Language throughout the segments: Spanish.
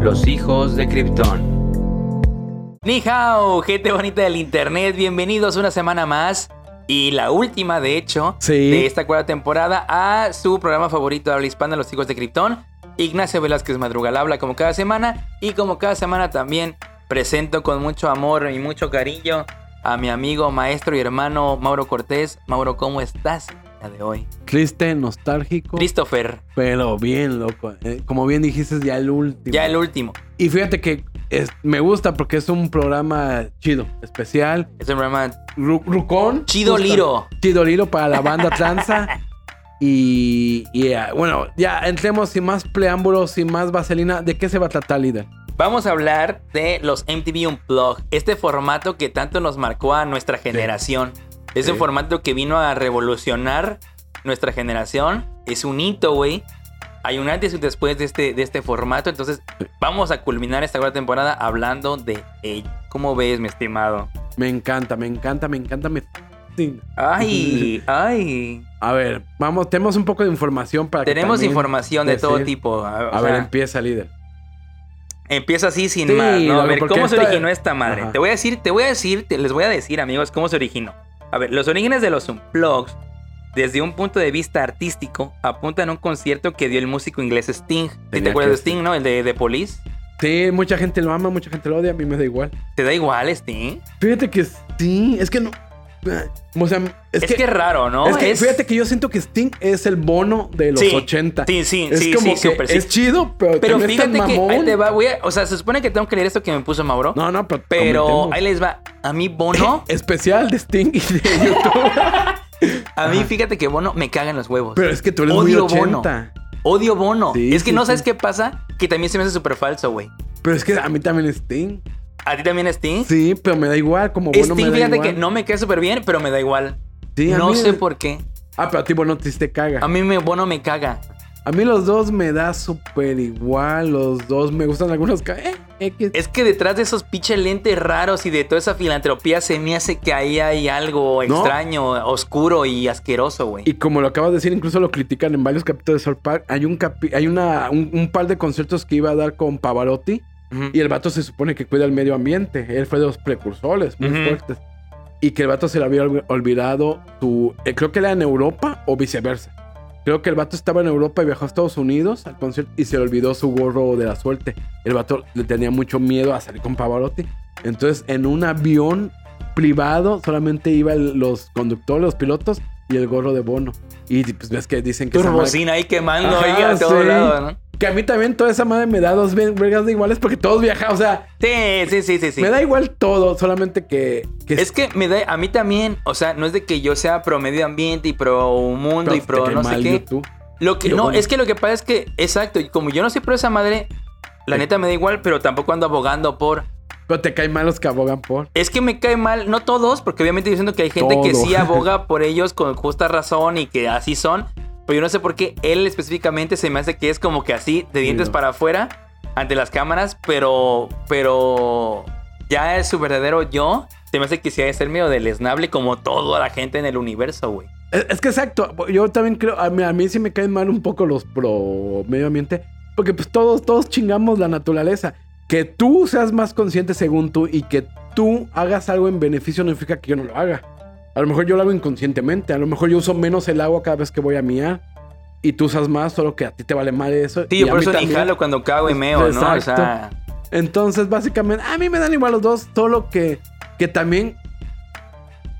Los hijos de Krypton. Ni hao, gente bonita del internet, bienvenidos una semana más y la última, de hecho, Sí. de esta cuarta temporada a su programa favorito de habla hispana, Los hijos de Krypton. Ignacio Velázquez Madrugal habla como cada semana y como cada semana también presento con mucho amor y mucho cariño a mi amigo, maestro y hermano Mauro Cortés. Mauro, ¿cómo estás de hoy? Triste, nostálgico, Christopher, pero bien, loco. Eh, como bien dijiste, ya el último. ya el último. Y fíjate que es- me gusta porque es un programa chido, especial. Es un programa Ru- Rucón. Chido justo- Liro. Chido Liro para la banda tranza. y, y, ah, bueno, ya entremos sin más preámbulos, sin más vaselina. ¿De qué se va a tratar, líder? Vamos a hablar de los MTV Unplugged, este formato que tanto nos marcó a nuestra generación. Un Sí. formato que vino a revolucionar nuestra generación. Es un hito, güey. Hay un antes y un después de este, de este formato. Entonces, vamos a culminar esta cuarta temporada hablando de ello. ¿Cómo ves, mi estimado? Me encanta, me encanta, me encanta, me. Ay, ay. A ver, vamos, tenemos un poco de información para que Tenemos también información de todo tipo. A, ver, sea, empieza, líder. Empieza así sin Sí, más, ¿no? A ver, ¿cómo se originó esta madre? Ajá. Te voy a decir, te voy a decir, te- les voy a decir, amigos, cómo se originó. A ver, los orígenes de los Unplugged, desde un punto de vista artístico, apuntan a un concierto que dio el músico inglés Sting. ¿Sí ¿Te acuerdas de Sting, no? El de, de Police. Sí, mucha gente lo ama, mucha gente lo odia, a mí me da igual. ¿Te da igual Sting? Fíjate que sí, es que no. O sea, es, Es, que, que, es raro, ¿no? es que fíjate que yo siento que Sting es el bono de los Sí, 80. Sí, sí, es sí, como sí, que es chido, pero, Pero es tan fíjate que ahí te va, voy a- o sea, se supone que tengo que leer esto que me puso Mauro. No, no, pero, pero ahí les va. A mí Bono, Especial de Sting y de YouTube. a mí fíjate que Bono me caga en los huevos. pero es que tú eres Odio muy Bono. 80. Odio Bono. Es que no sabes qué pasa, que también se me hace súper falso, güey. Pero es que a mí también Sting. ¿A ti también Sting? Sí, pero me da igual, como bueno me Sting, da fíjate igual. que no me queda súper bien, pero me da igual. Sí, a no mí- sé por qué. Ah, pero a ti bueno te caga. A mí me, Bono me caga. A mí los dos me da súper igual. Los dos me gustan algunos. Eh, X. Es que detrás de esos pinches lentes raros y de toda esa filantropía se me hace que ahí hay algo ¿No? extraño, oscuro y asqueroso, güey. Y como lo acabas de decir, incluso lo critican en varios capítulos de South Park. Hay un capi- hay una, un, un par de conciertos que iba a dar con Pavarotti. Ujú. Y el vato se supone que cuida el medio ambiente. Él fue de los precursores muy Ujú. fuertes. Y que el vato se le había olvi- olvidado su. eh, creo que era en Europa o viceversa. Creo que el vato estaba en Europa y viajó a Estados Unidos al concierto y se le olvidó su gorro de la suerte. El vato le tenía mucho miedo a salir con Pavarotti. Entonces, en un avión privado solamente iban los conductores, los pilotos y el gorro de Bono. Y pues ves que dicen que Turbocina ahí quemando Ajá, ahí a todo lado, ¿no? Que a mí también toda esa madre me da dos ve- vergas de iguales porque todos viajan. O sea, Sí, sí, sí, sí, sí. me da igual todo, solamente que. que Es que me da, a mí también, o sea, no es de que yo sea pro medio ambiente y pro mundo y pro no sé qué. YouTube. Lo que no, es que lo que pasa es que, exacto, y como yo no soy pro esa madre, la neta me da igual, pero tampoco ando abogando por. Pero te caen mal los que abogan por. Es que me cae mal, no todos, porque obviamente yo siento que hay gente que sí aboga por ellos con justa razón y que así son, pero yo no sé por qué él específicamente se me hace que es como que así, de dientes no. para afuera, ante las cámaras, pero, pero ya es su verdadero yo, se me hace que sí de ser medio deleznable como toda la gente en el universo, güey. Es, es que exacto. Yo también creo. A mí, a mí sí me caen mal un poco los pro medio ambiente. Porque pues todos, todos chingamos la naturaleza. Que tú seas más consciente según tú y que tú hagas algo en beneficio no significa que yo no lo haga. A lo mejor yo lo hago inconscientemente. A lo mejor yo uso menos el agua cada vez que voy a miar. Y tú usas más, solo que a ti te vale mal eso. Sí, y yo por eso ni jalo cuando cago y meo, ¿no? O sea, Entonces, básicamente, a mí me dan igual los dos, solo que, que también,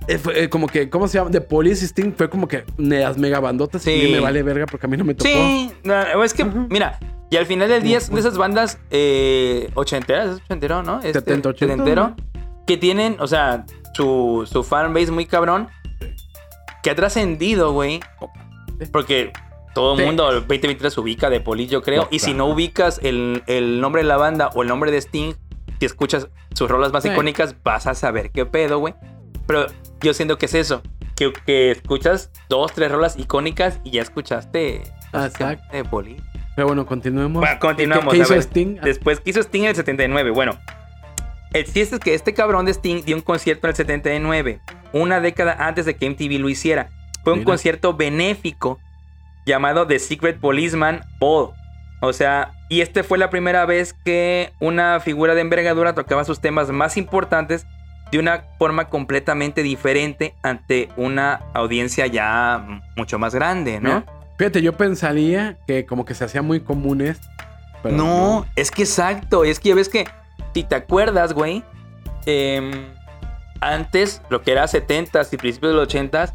eh, fue, eh, como que, ¿cómo se llama? De Police Sting fue como que las mega bandotas y Sí. me vale verga porque a mí no me tocó. Sí, no, es que, mira, y al final del día es de esas bandas eh, ochenteras, es ochentero, ¿no? Este, 70, 80, setentero, que tienen, o sea, su, su fanbase muy cabrón, que ha trascendido, güey, porque todo el Sí. mundo el 2023 ubica de Police, yo creo, y si no ubicas el, el nombre de la banda o el nombre de Sting, si escuchas sus rolas más Sí. icónicas, vas a saber qué pedo, güey. Pero yo siento que es eso, que, que escuchas dos, tres rolas icónicas y ya escuchaste exacto. de Police. Pero bueno, continuemos. Bueno, continuamos, ¿Qué, qué hizo ver. Sting? Ah, Después, ¿qué hizo Sting en el 79? Bueno, el chiste es que este cabrón de Sting dio un concierto en el 79, una década antes de que MTV lo hiciera. Fue un Mira. concierto benéfico llamado The Secret Policeman Ball. O sea, y este fue la primera vez que una figura de envergadura tocaba sus temas más importantes de una forma completamente diferente ante una audiencia ya mucho más grande, ¿no? Mira, Fíjate, yo pensaría que como que se hacía muy común esto. pero no, es que exacto, es que ya ves que, si te acuerdas, güey, em, antes, lo que era 70s y principios de los 80s,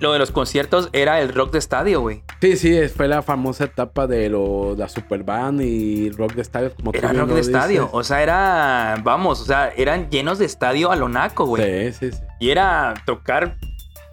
lo de los conciertos era el rock de estadio, güey. Sí, sí, fue la famosa etapa de lo, la Superband y rock de estadio. Como Era rock de estadio, o sea, era, vamos, o sea, eran llenos de estadio a lo naco, güey. Sí, sí, sí. Y era tocar,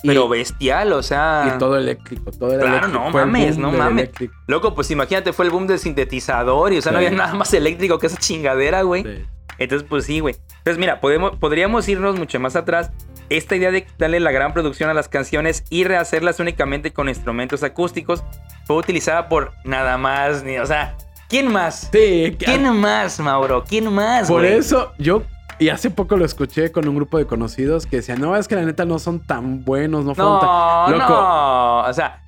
Y- pero bestial, o sea... Y todo eléctrico, todo era Claro, eléctrico. no Fue mames, no mames. eléctrico. Loco, pues imagínate, fue el boom del sintetizador y, o sea, no había nada más eléctrico que esa chingadera, güey. Sí. Entonces, pues sí, güey. Entonces, mira, podemos, podríamos irnos mucho más atrás. Esta idea de quitarle la gran producción a las canciones y rehacerlas únicamente con instrumentos acústicos fue utilizada por nada más, ni, o sea, ¿quién más? Sí, ¿Quién más, Mauro? ¿Quién más, Por güey? eso yo, y hace poco lo escuché con un grupo de conocidos que decían, no, es que la neta no son tan buenos, no fueron No, tan... Loco, no. O sea,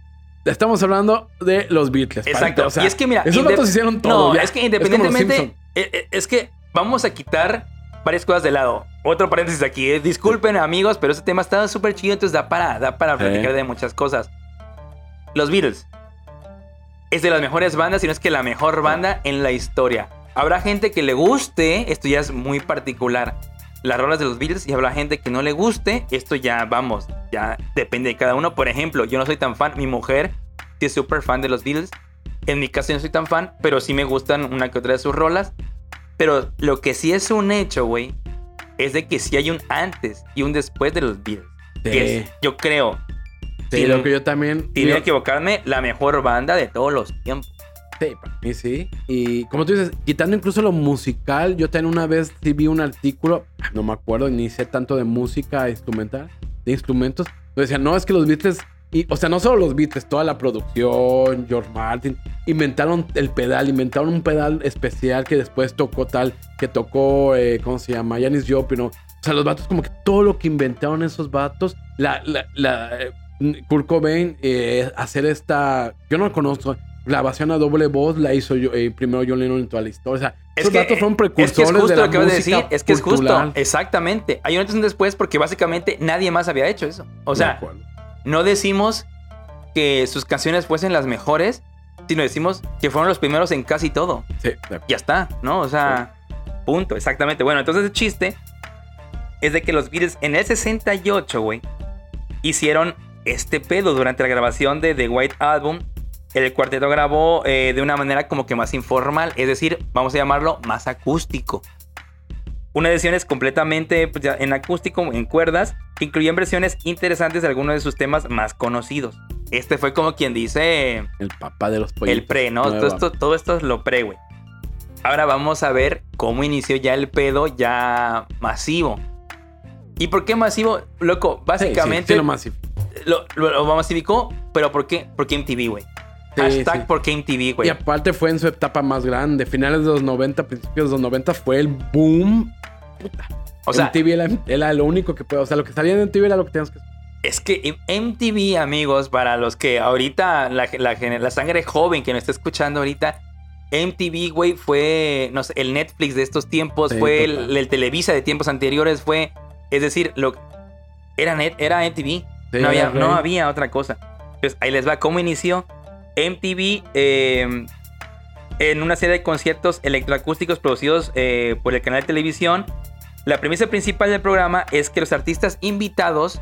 estamos hablando de los Beatles. Exacto. panita, o sea, y es que mira, esos vatos hicieron todo. No, ya. es que independientemente, eh, eh, es, que vamos a quitar varias cosas de lado. Otro paréntesis aquí. eh, Disculpen, amigos, pero este tema está súper chido, entonces da para, da para platicar de muchas cosas. Los Beatles. Es de las mejores bandas, si no es que la mejor banda en la historia. Habrá gente que le guste, esto ya es muy particular, las rolas de los Beatles, y habrá gente que no le guste, esto ya, vamos, ya depende de cada uno. Por ejemplo, yo no soy tan fan, mi mujer sí es súper fan de los Beatles. En mi caso yo no soy tan fan, pero sí me gustan una que otra de sus rolas. Pero lo que sí es un hecho, güey, es de que sí hay un antes y un después de los Beatles. Sí, Que es, yo creo, sí, sin- lo que yo también... sin digo, equivocarme, la mejor banda de todos los tiempos. Sí, para sí. Y como tú dices, quitando incluso lo musical, yo también una vez sí vi un artículo, no me acuerdo, ni sé tanto de música instrumental, de instrumentos, pero decían, no, es que los Beatles, y, o sea, no solo los Beatles, toda la producción, George Martin, inventaron el pedal, inventaron un pedal especial que después tocó tal, que tocó, eh, ¿cómo se llama? Janis Joplin. O sea, los vatos como que todo lo que inventaron esos vatos, la, la, la eh, Kurt Cobain, eh, hacer esta, yo no lo conozco, grabación a doble voz la hizo yo, eh, primero John Lennon en toda la historia. O sea, Es esos que, datos fueron es que es precursores justo de la lo que música decir, es que es justo, exactamente. Hay un antes y un después porque básicamente nadie más había hecho eso. O sea, no decimos que sus canciones fuesen las mejores, sino decimos que fueron los primeros en casi todo. Sí. Ya está, ¿no? O sea, punto, exactamente. Bueno, entonces el chiste es de que los Beatles en el 68, güey, hicieron este pedo durante la grabación de The White Album. El cuarteto grabó eh, de una manera como que más informal, es decir, vamos a llamarlo más acústico. Una edición es completamente pues, ya en acústico, en cuerdas, que incluían versiones interesantes de algunos de sus temas más conocidos. Este fue como quien dice El papá de los pollitos. el pre, ¿no? Todo esto, todo esto es lo pre, güey. Ahora vamos a ver cómo inició ya el pedo ya masivo. ¿Y por qué masivo? Loco, Sí, sí, básicamente sí, lo masivo. lo, lo- lo masificó, pero ¿por qué? Porque MTV, güey. Sí, Hashtag sí. porque MTV, Y güey. aparte fue en su etapa más grande. Finales de los 90, principios de los 90 fue el boom. O sea, MTV era, era lo único que puede. O sea, lo que salía en MTV era lo que teníamos que es que MTV, amigos, para los que ahorita, la, la, la sangre joven que nos está escuchando ahorita, MTV, güey, fue, no sé, el Netflix de estos tiempos, Sí, fue el, el Televisa de tiempos anteriores, fue, es decir, lo era, net, era MTV. Sí, no, había, no había otra cosa. Entonces, ahí les va cómo inició MTV eh, en una serie de conciertos electroacústicos producidos eh, por el canal de televisión. La premisa principal del programa es que los artistas invitados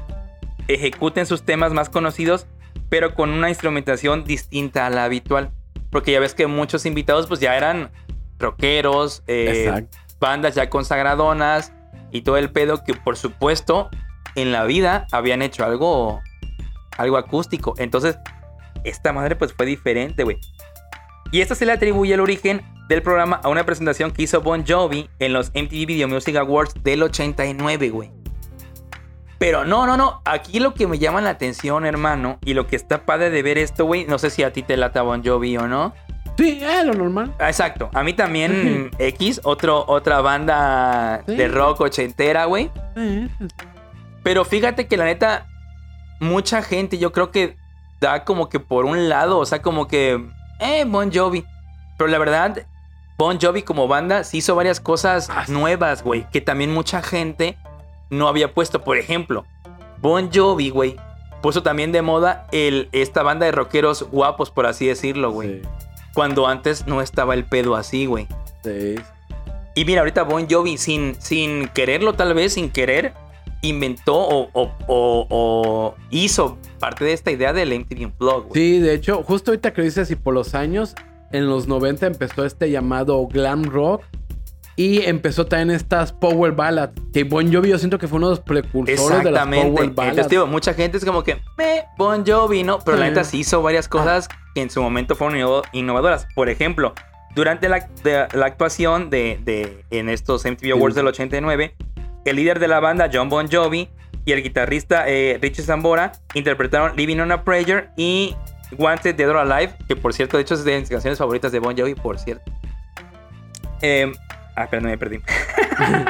ejecuten sus temas más conocidos, pero con una instrumentación distinta a la habitual. Porque ya ves que muchos invitados pues ya eran rockeros, eh, bandas ya consagradonas y todo el pedo que por supuesto en la vida habían hecho algo algo acústico. Entonces, esta madre pues fue diferente, güey. Y esto se le atribuye el origen del programa a una presentación que hizo Bon Jovi en los MTV Video Music Awards del 89, güey. Pero no, no, no. Aquí lo que me llama la atención, hermano, y lo que está padre de ver esto, güey, no sé si a ti te lata Bon Jovi o no. Sí, es lo normal. Ah, Exacto. A mí también X, otro, otra banda Sí. de rock ochentera, güey. Sí. Pero fíjate que la neta, mucha gente yo creo que da como que por un lado, o sea, como que, eh, Bon Jovi. Pero la verdad, Bon Jovi como banda sí hizo varias cosas Ah, nuevas, güey, que también mucha gente no había puesto. Por ejemplo, Bon Jovi, güey, puso también de moda el, esta banda de rockeros guapos, por así decirlo, güey. Sí, Cuando antes no estaba el pedo así, güey. sí. Y mira, ahorita Bon Jovi, sin, sin quererlo tal vez, sin querer, inventó o, o- o- o hizo parte de esta idea del MTV Unplugged. Sí, de hecho, justo ahorita que dices y por los años, en los 90 empezó este llamado glam rock y empezó también estas power ballads, que Bon Jovi yo siento que fue uno de los precursores de las power Entonces, ballads. digo, mucha gente es como que, me, Bon Jovi, ¿no? Pero la Sí. neta sí hizo varias cosas que en su momento fueron inno- innovadoras. Por ejemplo, durante la, de- la actuación de, de- en estos MTV Awards Sí. del 89, el líder de la banda, John Bon Jovi, y el guitarrista eh, Richie Zambora interpretaron Living on a Prayer y Wanted Dead or Alive, que por cierto, de hecho es de mis canciones favoritas de Bon Jovi, por cierto. Eh, ah, espera, no me perdí.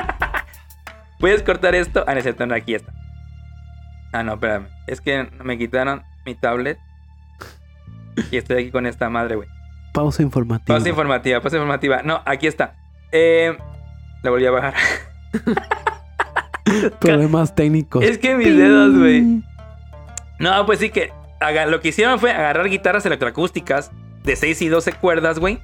¿Puedes cortar esto? Ah, no, aquí está. Ah, no, espérame. Es que me quitaron mi tablet. Y estoy aquí con esta madre, güey. Pausa informativa. Pausa informativa, pausa informativa. No, aquí está. Eh, la volví a bajar. Problemas técnicos. Es que mis dedos, güey. No, pues sí que lo que hicieron fue agarrar guitarras electroacústicas de 6 y 12 cuerdas, güey.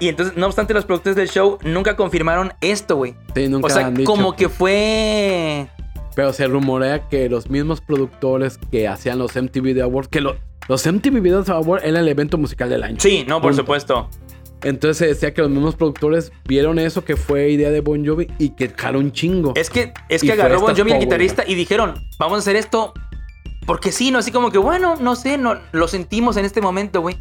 Y entonces, no obstante, los productores del show nunca confirmaron esto, güey. Sí, nunca O sea, han dicho. como que fue... Pero se rumorea que los mismos productores que hacían los MTV Video Awards, que lo- los MTV Video Awards era el evento musical del año. Sí, no, por Punto. supuesto. Entonces se decía que los mismos productores vieron eso que fue idea de Bon Jovi y que jaló un chingo. Es que, es que agarró Bon Jovi el power, guitarrista y dijeron, vamos a hacer esto porque sí, ¿no? Así como que, bueno, no sé, no, lo sentimos en este momento, güey.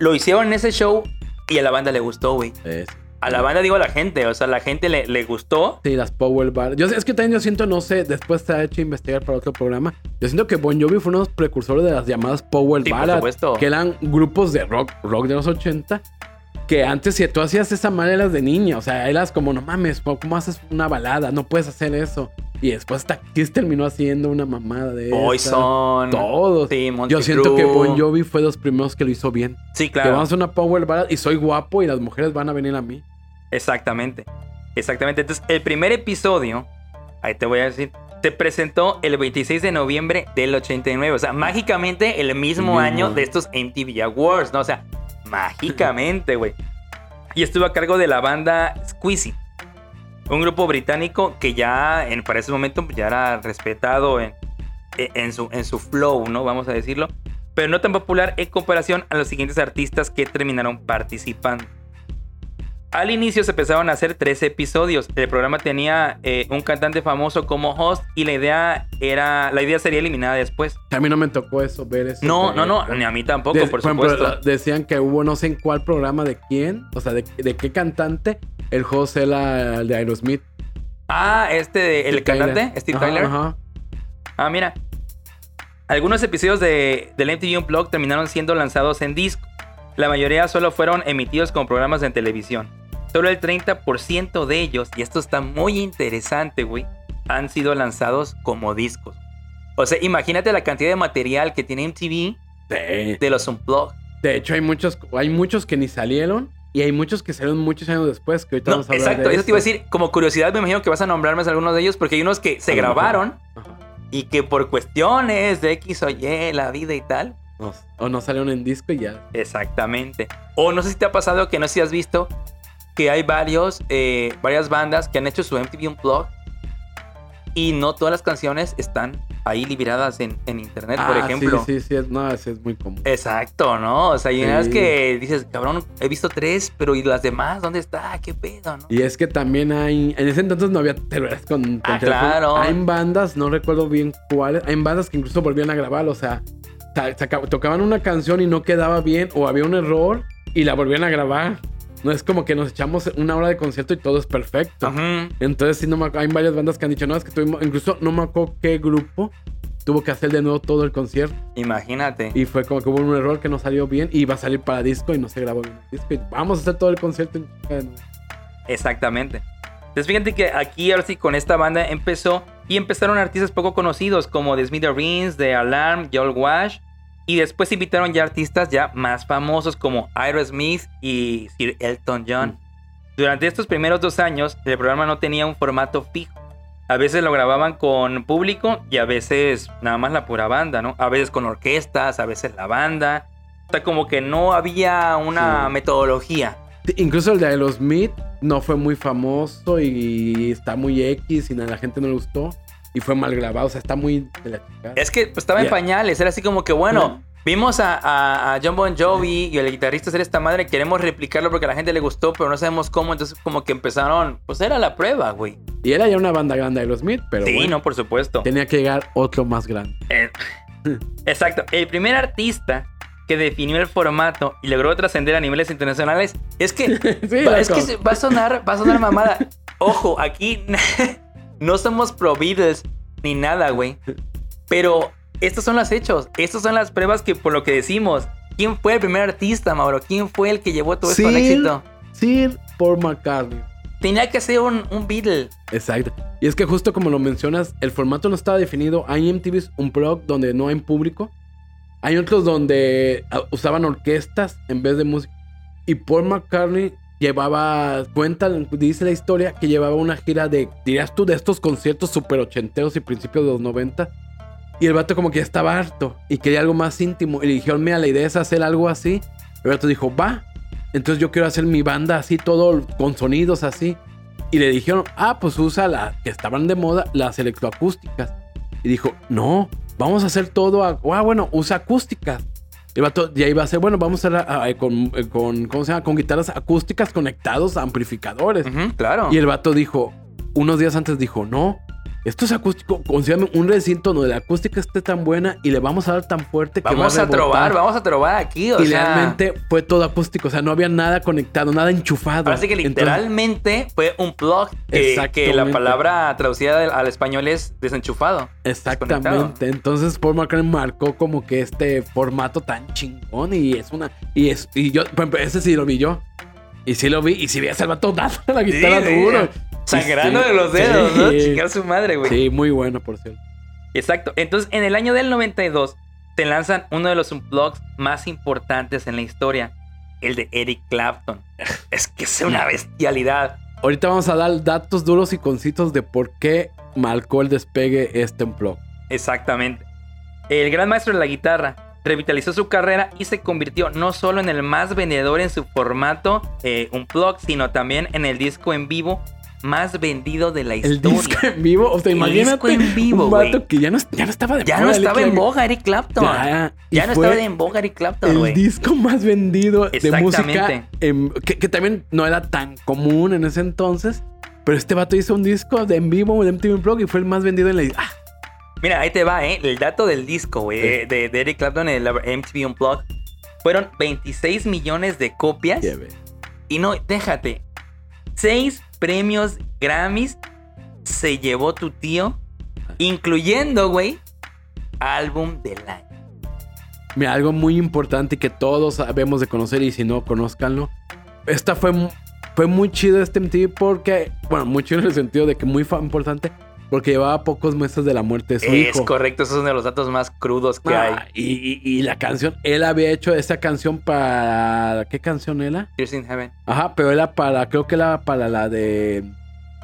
Lo hicieron en ese show y a la banda le gustó, güey. Es- A la banda digo a la gente, o sea, a la gente le, le gustó. Sí, las Power Bar. Yo, es que también yo siento, no sé, después se ha hecho investigar para otro programa. Yo siento que Bon Jovi fue uno de los precursores de las llamadas Power Sí, supuesto. que eran grupos de rock, rock de los 80. Que antes, si tú hacías esa manera, eras de niña. O sea, eras como, no mames, ¿cómo haces una balada? No puedes hacer eso. Y después hasta Kiss terminó haciendo una mamada de. Poison. Todos. Sí, Yo siento que. Bon Jovi fue de los primeros que lo hizo bien. Sí, Que claro. vamos a hacer una Power Ballad y soy guapo y las mujeres van a venir a mí. Exactamente. Exactamente. Entonces, el primer episodio, ahí te voy a decir, se presentó el 26 de noviembre del 89. O sea, mágicamente el mismo año. de estos MTV Awards, ¿no? O sea, mágicamente, güey. Y estuvo a cargo de la banda Squeezy. Un grupo británico que ya en, para ese momento ya era respetado en, en, su, en su flow, ¿no? Vamos a decirlo. Pero no tan popular en comparación a los siguientes artistas que terminaron participando. Al inicio se empezaron a hacer 13 episodios. El programa tenía eh, un cantante famoso como host y la idea era la idea sería eliminada después. A mí no me tocó eso, ver eso. No, de- no, no, ni a mí tampoco, de- por ejemplo, supuesto. decían que hubo no sé en cuál programa de quién, o sea, de, de qué cantante, el host era el de Aerosmith. Ah, este de- el Tyler. cantante, Steve Ajá, Tyler. Ajá. Ah, mira. Algunos episodios de, del MTV Unplugged terminaron siendo lanzados en disco. La mayoría solo fueron emitidos como programas en televisión. Solo el 30% de ellos, y esto está muy interesante, güey, han sido lanzados como discos. O sea, imagínate la cantidad de material que tiene MTV De, de los Unplugged. de hecho, hay muchos, hay muchos que ni salieron y hay muchos que salieron muchos años después. Que ahorita No, vamos a hablar exacto, de eso te iba a decir. Como curiosidad, me imagino que vas a nombrarme algunos de ellos porque hay unos que se A grabaron y que por cuestiones de X o Y, la vida y tal, No, o no salieron en disco y ya. Exactamente. O no sé si te ha pasado que no sé si has visto que hay varios, eh, varias bandas que han hecho su MTV Unplugged y no todas las canciones están ahí liberadas en, en internet, por Ah, ejemplo. Sí, sí, sí, es, no, es muy común. Exacto, ¿no? O sea, hay unas Sí. que dices, cabrón, he visto tres, pero ¿y las demás? ¿Dónde está? ¿Qué pedo, no? Y es que también hay. En ese entonces no había celulares con, con Ah, claro. Hay bandas, no recuerdo bien cuáles. Hay bandas que incluso volvían a grabar. O sea, tocaban una canción y no quedaba bien. O había un error y la volvían a grabar. No es como que nos echamos una hora de concierto y todo es perfecto. Entonces, sí, no me, hay varias bandas que han dicho, no, es que tuvimos. Incluso no me acuerdo qué grupo tuvo que hacer de nuevo todo el concierto. Imagínate. Y fue como que hubo un error que no salió bien. Y iba a salir para disco y no se grabó bien el disco. Y vamos a hacer todo el concierto en. Exactamente. Entonces fíjate que aquí ahora sí con esta banda empezó y empezaron artistas poco conocidos como The Smithereens, The Alarm, Joel Wash Y después invitaron ya artistas ya más famosos como Aerosmith y Sir Elton John. Durante estos primeros dos años, el programa no tenía un formato fijo. A veces lo grababan con público y a veces nada más la pura banda, ¿no? A veces con orquestas, a veces la banda. O sea, como que no había una Sí. metodología. Incluso el de Aerosmith no fue muy famoso y está muy X y a la gente no le gustó. Y fue mal grabado, o sea, está muy de la. Es que pues, estaba en pañales, era así como que, bueno, vimos a, a- a John Bon Jovi y el guitarrista hacer esta madre, queremos replicarlo porque a la gente le gustó, pero no sabemos cómo, entonces como que empezaron, pues era la prueba, güey. Y era ya una banda grande Aerosmith, pero sí, bueno, no, por supuesto. tenía que llegar otro más grande. Eh, Exacto. El primer artista que definió el formato y logró trascender a niveles internacionales es que Sí, va, es que va a sonar va a sonar mamada. Ojo, aquí no somos pro Beatles ni nada, güey. Pero estos son los hechos, estas son las pruebas que por lo que decimos. ¿Quién fue el primer artista, Mauro? ¿Quién fue el que llevó todo esto al Sir- éxito? Sir Paul McCartney. Tenía que ser un, un Beatle. Exacto. Y es que justo como lo mencionas, el formato no estaba definido. Hay MTVs un blog donde no hay público. Hay otros donde ah, usaban orquestas en vez de música. Y Paul McCartney llevaba, cuenta, dice la historia, que llevaba una gira de, dirías tú, de estos conciertos super ochenteros y principios de los 90. Y el vato como que ya estaba harto y quería algo más íntimo. Y le dijeron, mira, la idea es hacer algo así. El vato dijo, va. Entonces yo quiero hacer mi banda así, todo con sonidos así. Y le dijeron, ah, pues usa la que estaban de moda, las electroacústicas. Y dijo, no, vamos a hacer todo. A, ah, bueno, usa acústicas. El vato ya iba a hacer, bueno, vamos a hacer eh, con, eh, con, ¿cómo se llama? Con guitarras acústicas conectados a amplificadores. Claro. Y el vato dijo, unos días antes dijo, no, esto es acústico, consígame un recinto donde la acústica esté tan buena y le vamos a dar tan fuerte que Vamos va a, rebotar". trobar, vamos a trobar aquí. O y sea, realmente fue todo acústico, o sea, no había nada conectado, nada enchufado. Ahora sí que Entonces, literalmente fue un plug que, que la palabra traducida al español es desenchufado. Exactamente. Entonces Paul McCartney marcó como que este formato tan chingón y es una y es y yo por ejemplo, ese sí lo vi yo. Y sí lo vi y sí vi a ese vato dando la guitarra Sí, sí, duro. Sangrando Sí, de los dedos, sí. ¿no? Chingar su madre, güey. Sí, muy bueno, por cierto. Exacto. Entonces, en el año del 92, se lanzan uno de los unplugs más importantes en la historia, el de Eric Clapton. Es que es una bestialidad. Ahorita vamos a dar datos duros y concisos de por qué marcó el despegue este unplug. Exactamente. El gran maestro de la guitarra revitalizó su carrera y se convirtió no solo en el más vendedor en su formato eh, unplugged, sino también en el disco en vivo más vendido de la El historia. disco en vivo, o sea, El imagínate disco en vivo, un vato que ya no, ya no estaba de Ya moda, no Eric estaba en boga Eric Clapton. Ya, no estaba en boga Eric Clapton, el disco más vendido de música en- que, que también no era tan común en ese entonces. Pero este vato hizo un disco de en vivo de MTV Unplugged y fue el más vendido en la ah, Mira, ahí te va, ¿eh? El dato del disco, güey, Sí. de, Eric Clapton en el MTV Unplugged. Fueron 26 millones de copias. Y no, déjate. 6 premios Grammys se llevó tu tío, incluyendo, güey, álbum del año. Mira, algo muy importante que todos sabemos de conocer y si no, conózcanlo. Esta fue, fue muy chido este MTV porque, bueno, muy chido en el sentido de que muy importante porque llevaba pocos meses de la muerte de su Es hijo. correcto, esos son de los datos más crudos que hay. Ah, y, y- y la canción, él había hecho esa canción para... ¿Qué canción era? Tears in Heaven. Ajá, pero era para, creo que era para la de...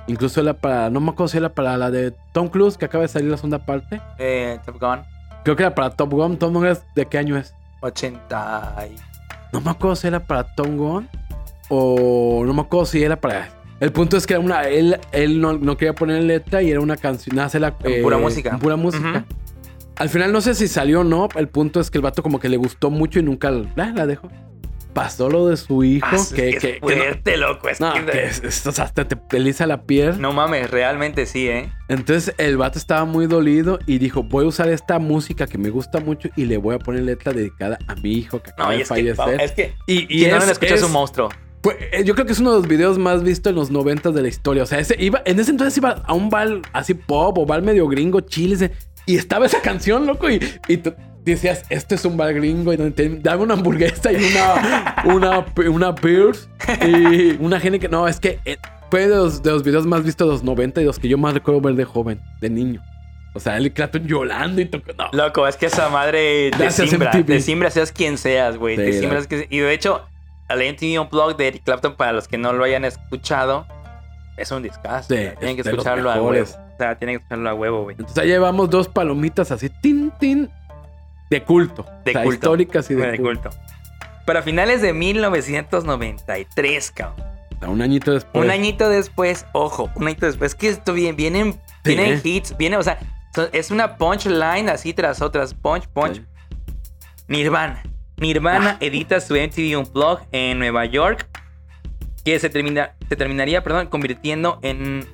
Incluso era para, no me acuerdo si era para la de Tom Cruise, que acaba de salir la segunda parte. Eh, Top Gun. Creo que era para Top Gun. Tom Gun es- ¿de qué año es? 80. y- No me acuerdo si era para Tom Gun o no me acuerdo si era para... El punto es que era una, él, él no, no quería poner letra y era una canción, hacerla En pura música. en pura música. Al final no sé si salió o no. El punto es que el vato como que le gustó mucho y nunca la, la dejó. Pasó lo de su hijo. Ah, es que, que que- es que no- fuerte, loco. Es no, que- que es- es- o sea, hasta te peliza la piel. no mames, realmente sí, ¿eh? Entonces el vato estaba muy dolido y dijo, voy a usar esta música que me gusta mucho y le voy a poner letra dedicada a mi hijo que acaba No, y de es que, fallecer. es que y y quien no es- lo escucha es es- un monstruo. Pues, eh, yo creo que es uno de los videos más vistos en los 90 de la historia. O sea, ese iba, en ese entonces iba a un bar así pop o bar medio gringo, chiles. Y estaba esa canción, loco. Y, y tú decías, este es un bar gringo. Y donde te dame una hamburguesa y una, una, una Pierce. Y una gente que no, es que eh, fue de los, de los videos más vistos de los 90 y los que yo más recuerdo ver de joven, de niño. O sea, Eric Clapton llorando y tocando. No. Loco, es que esa madre te Gracias, simbra, te simbra seas quien seas, güey. Sí, te simbras que- Y de hecho, el MTV Unplugged de Eric Clapton, para los que no lo hayan escuchado, es un discazo. Sí, tienen que es escucharlo a huevo. O sea, tienen que escucharlo a huevo, güey. Entonces ahí llevamos dos palomitas así, tin, tin, de culto. De o sea, culto. históricas y de, de culto. culto. Para finales de 1993, cabrón. O sea, un añito después. Un añito después, ojo, un añito después, que esto bien, vienen, Sí, vienen ¿eh? hits, viene, o sea, es una punchline así tras otras, punch, punch. Sí. Nirvana. Nirvana Ah. edita su MTV Unplugged en Nueva York, que se, termina, se terminaría, perdón, convirtiendo en,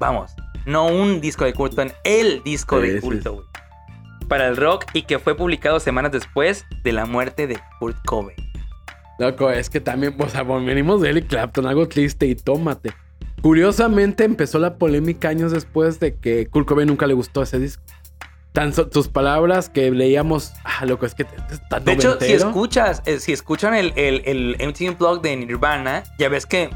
vamos, no un disco de culto, en el disco Sí, de culto, güey. Para el rock y que fue publicado semanas después de la muerte de Kurt Cobain. Loco, es que también, o sea, venimos de Eric Clapton, algo triste y tómate. Curiosamente empezó la polémica años después de que Kurt Cobain nunca le gustó ese disco. Tan so- tus palabras que leíamos, ah, loco, es que te- te- tan De hecho, si escuchas, eh, si escuchan el, el, el MTV Unplugged de Nirvana, ya ves que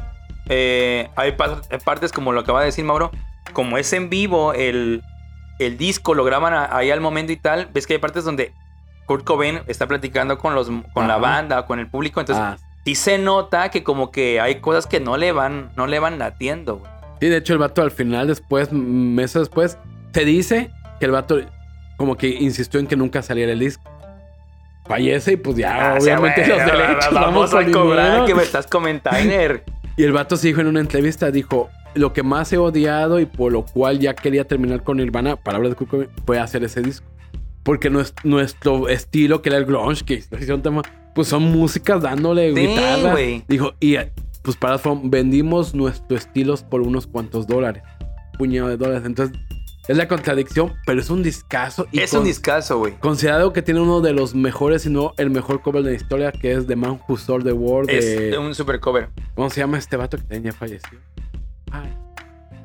eh, hay pa- partes como lo acaba de decir Mauro, como es en vivo, el, el disco lo graban ahí al momento y tal, ves que hay partes donde Kurt Cobain está platicando con, los, con la banda, con el público, entonces Ah, sí se nota que como que hay cosas que no le van, no le van latiendo, güey. sí, de hecho el vato al final, después, meses después, se dice que el vato como que insistió en que nunca saliera el disco. Fallece y pues ya, Ah, o sea, obviamente güey, los derechos. vamos por a cobrar dinero. que me estás comentando. Y el vato se dijo en una entrevista, dijo, lo que más he odiado y por lo cual ya quería terminar con Nirvana, palabras de Kurt fue hacer ese disco. Porque nues- nuestro estilo, que era el grunge, que hicieron tema, pues son músicas dándole Sí, guitarra. güey. Dijo, y pues para vendimos nuestros estilos por unos cuantos dólares. Puñado de dólares. Entonces, es la contradicción, pero es un discazo. Y Es un discazo, güey. Considerado que tiene uno de los mejores, si no el mejor cover de la historia, que es The Man Who Sold the World. de- Es un super cover. ¿Cómo se llama este vato que tenía fallecido? Ay,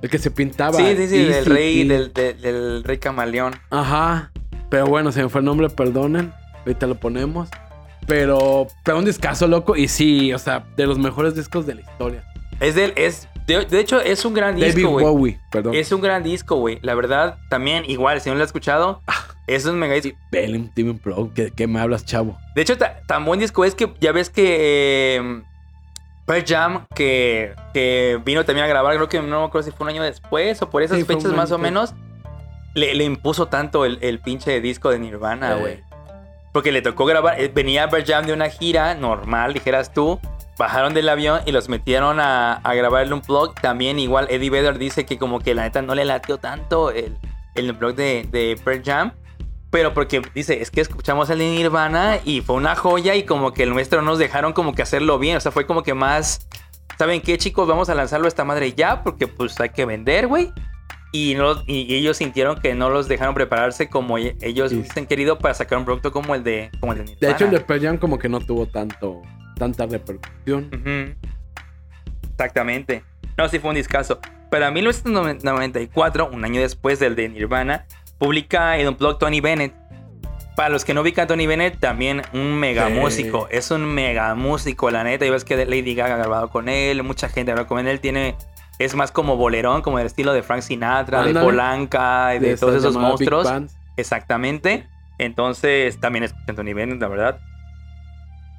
el que se pintaba. Sí, sí, sí, del Easy rey, del, del- del rey camaleón. Ajá. Pero bueno, se me fue el nombre, perdonen. Ahorita lo ponemos. Pero, pero un discazo loco. Y sí, o sea, de los mejores discos de la historia. Es del, es, de, de hecho, es un gran David disco, güey. Perdón. Es un gran disco, güey. La verdad, también, igual, si no lo has escuchado, Ah. es un mega disco. Bellum, Steven Pro, ¿qué, qué me hablas, chavo? De hecho, ta- tan buen disco es que ya ves que eh, Pearl Jam, que, que vino también a grabar, creo que no me acuerdo si fue un año después o por esas Sí, fechas más o menos, le, le impuso tanto el, el pinche disco de Nirvana, Eh. güey. Porque le tocó grabar, eh, venía Pearl Jam de una gira normal, dijeras tú, bajaron del avión y los metieron a, a grabar el Unplugged. También igual Eddie Vedder dice que como que la neta no le latió tanto el, el Unplugged de, de Pearl Jam. Pero porque dice, es que escuchamos el de Nirvana y fue una joya y como que el nuestro nos dejaron como que hacerlo bien. O sea, fue como que más, ¿saben qué chicos? Vamos a lanzarlo a esta madre ya porque pues hay que vender, güey. Y, no, y ellos sintieron que no los dejaron prepararse como ellos Sí. hubiesen querido para sacar un producto como el de, como el de Nirvana. De hecho, el de Pearl Jam como que no tuvo tanto, tanta repercusión. Exactamente. No, sí fue un discazo. Pero en 1994, un año después del de Nirvana, publica el Unplugged Tony Bennett. Para los que no ubican a Tony Bennett, también un mega Sí. músico. Es un mega músico, la neta. Y ves que Lady Gaga ha grabado con él, mucha gente ha grabado con él. Tiene, es más como bolerón, como del estilo de Frank Sinatra, de. Polanca, de, esas todos esos monstruos. Exactamente. Entonces, también escuchan Tony Bennett, la verdad.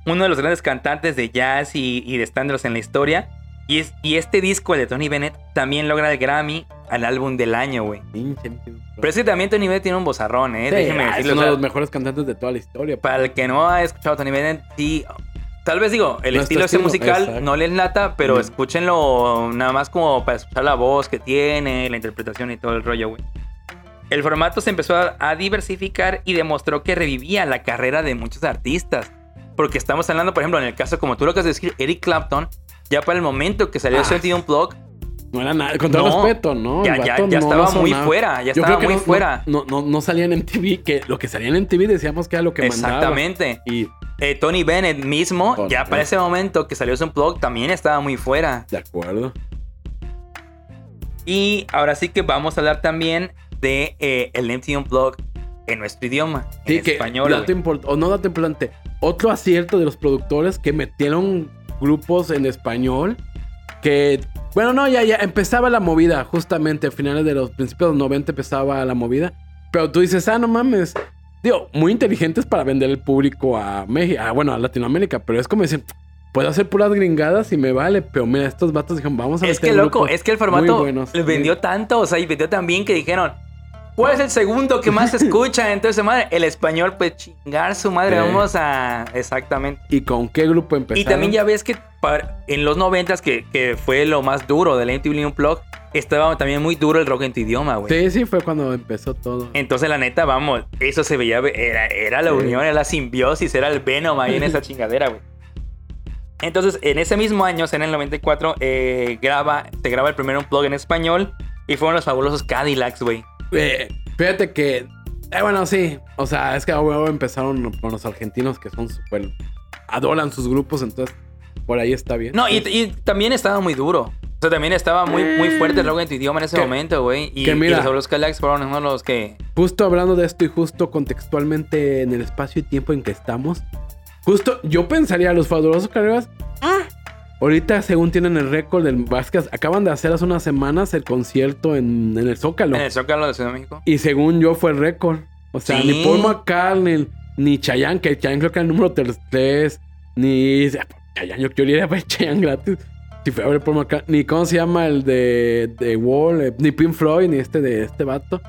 Uno de los grandes cantantes de jazz y, y de estándaros en la historia. Y, es, y este disco, el de Tony Bennett, también logra el Grammy al álbum del año, güey. Pero es que también Tony Bennett tiene un bozarrón, ¿eh? Sí, Déjenme ah, es decirlo. uno o de sea, los mejores cantantes de toda la historia. para el que no ha escuchado a Tony Bennett, sí. Tal vez digo, el estilo ese musical exacto. no les lata, pero Mm. escúchenlo nada más como para escuchar la voz que tiene, la interpretación y todo el rollo, güey. El formato se empezó a, a diversificar y demostró que revivía la carrera de muchos artistas. Porque estamos hablando, por ejemplo, en el caso, como tú lo acabas de decir, Eric Clapton, ya para el momento que salió Ah. su MTV Unplugged, No era nada, con todo No, respeto, ¿no? ya, El ya, vato ya no estaba muy fuera, ya Yo estaba muy no, fuera. No, no, no salían en TV, que lo que salían en TV decíamos que era lo que mandaba. Exactamente. Y Eh, Tony Bennett mismo, Tony ya para ese momento que salió su Unplugged, también estaba muy fuera. de acuerdo. Y ahora sí que vamos a hablar también de eh, el MTV Unplugged en nuestro idioma, Sí, en que español. dato o no dato importante. Otro acierto de los productores que metieron grupos en español que Bueno, no, ya, ya empezaba la movida, justamente a finales de los principios de los 90 empezaba la movida. Pero tú dices, ah, no mames. Digo, muy inteligentes para vender el público a México, ah, bueno, a Latinoamérica, pero es como dicen, puedo hacer puras gringadas y me vale, pero mira, estos vatos dijeron, vamos a Es que loco, es que el formato buenos". le vendió tanto, o sea, y vendió tan bien que dijeron, ¿cuál es el segundo que más se escucha? Entonces, madre, el español, pues chingar su madre, Sí. vamos a... Exactamente. ¿Y con qué grupo empezaron? Y también ya ves que para- en los noventas, que, que fue lo más duro del MTV Unplugged, estaba también muy duro el rock en tu idioma, güey. Sí, sí, fue cuando empezó todo. Entonces, la neta, vamos, eso se veía, era, era la Sí. unión, era la simbiosis, era el Venom ahí en esa chingadera, güey. Entonces, en ese mismo año, en el 94, eh, graba, se graba el primer Unplugged en español y fueron los fabulosos Cadillacs, güey. Eh, fíjate que. eh, bueno, sí. O sea, es que luego empezaron con los argentinos que son súper. Adoran sus grupos, entonces por ahí está bien. No, y, y también estaba muy duro. O sea, también estaba muy, muy fuerte el rock en tu idioma en ese Que- momento, güey. Y, que y mira. los fabulosos Cadillacs fueron uno de los que... Justo hablando de esto y justo contextualmente en el espacio y tiempo en que estamos. Justo yo pensaría, los fabulosos carreras. Ah, ahorita según tienen el récord del Vázquez, acaban de hacer hace unas semanas el concierto en, en el Zócalo. En el Zócalo de Ciudad de México. Y según yo fue récord. O sea, Sí. ni Paul McCartney, ni Chayanne, que Chayanne creo que era el número 3, ni... Chayanne, yo, yo iría a ver Chayanne gratis. Si fue a ver Paul McCartney, ni cómo se llama el de, de Wall, eh, ni Pink Floyd, ni este de este vato.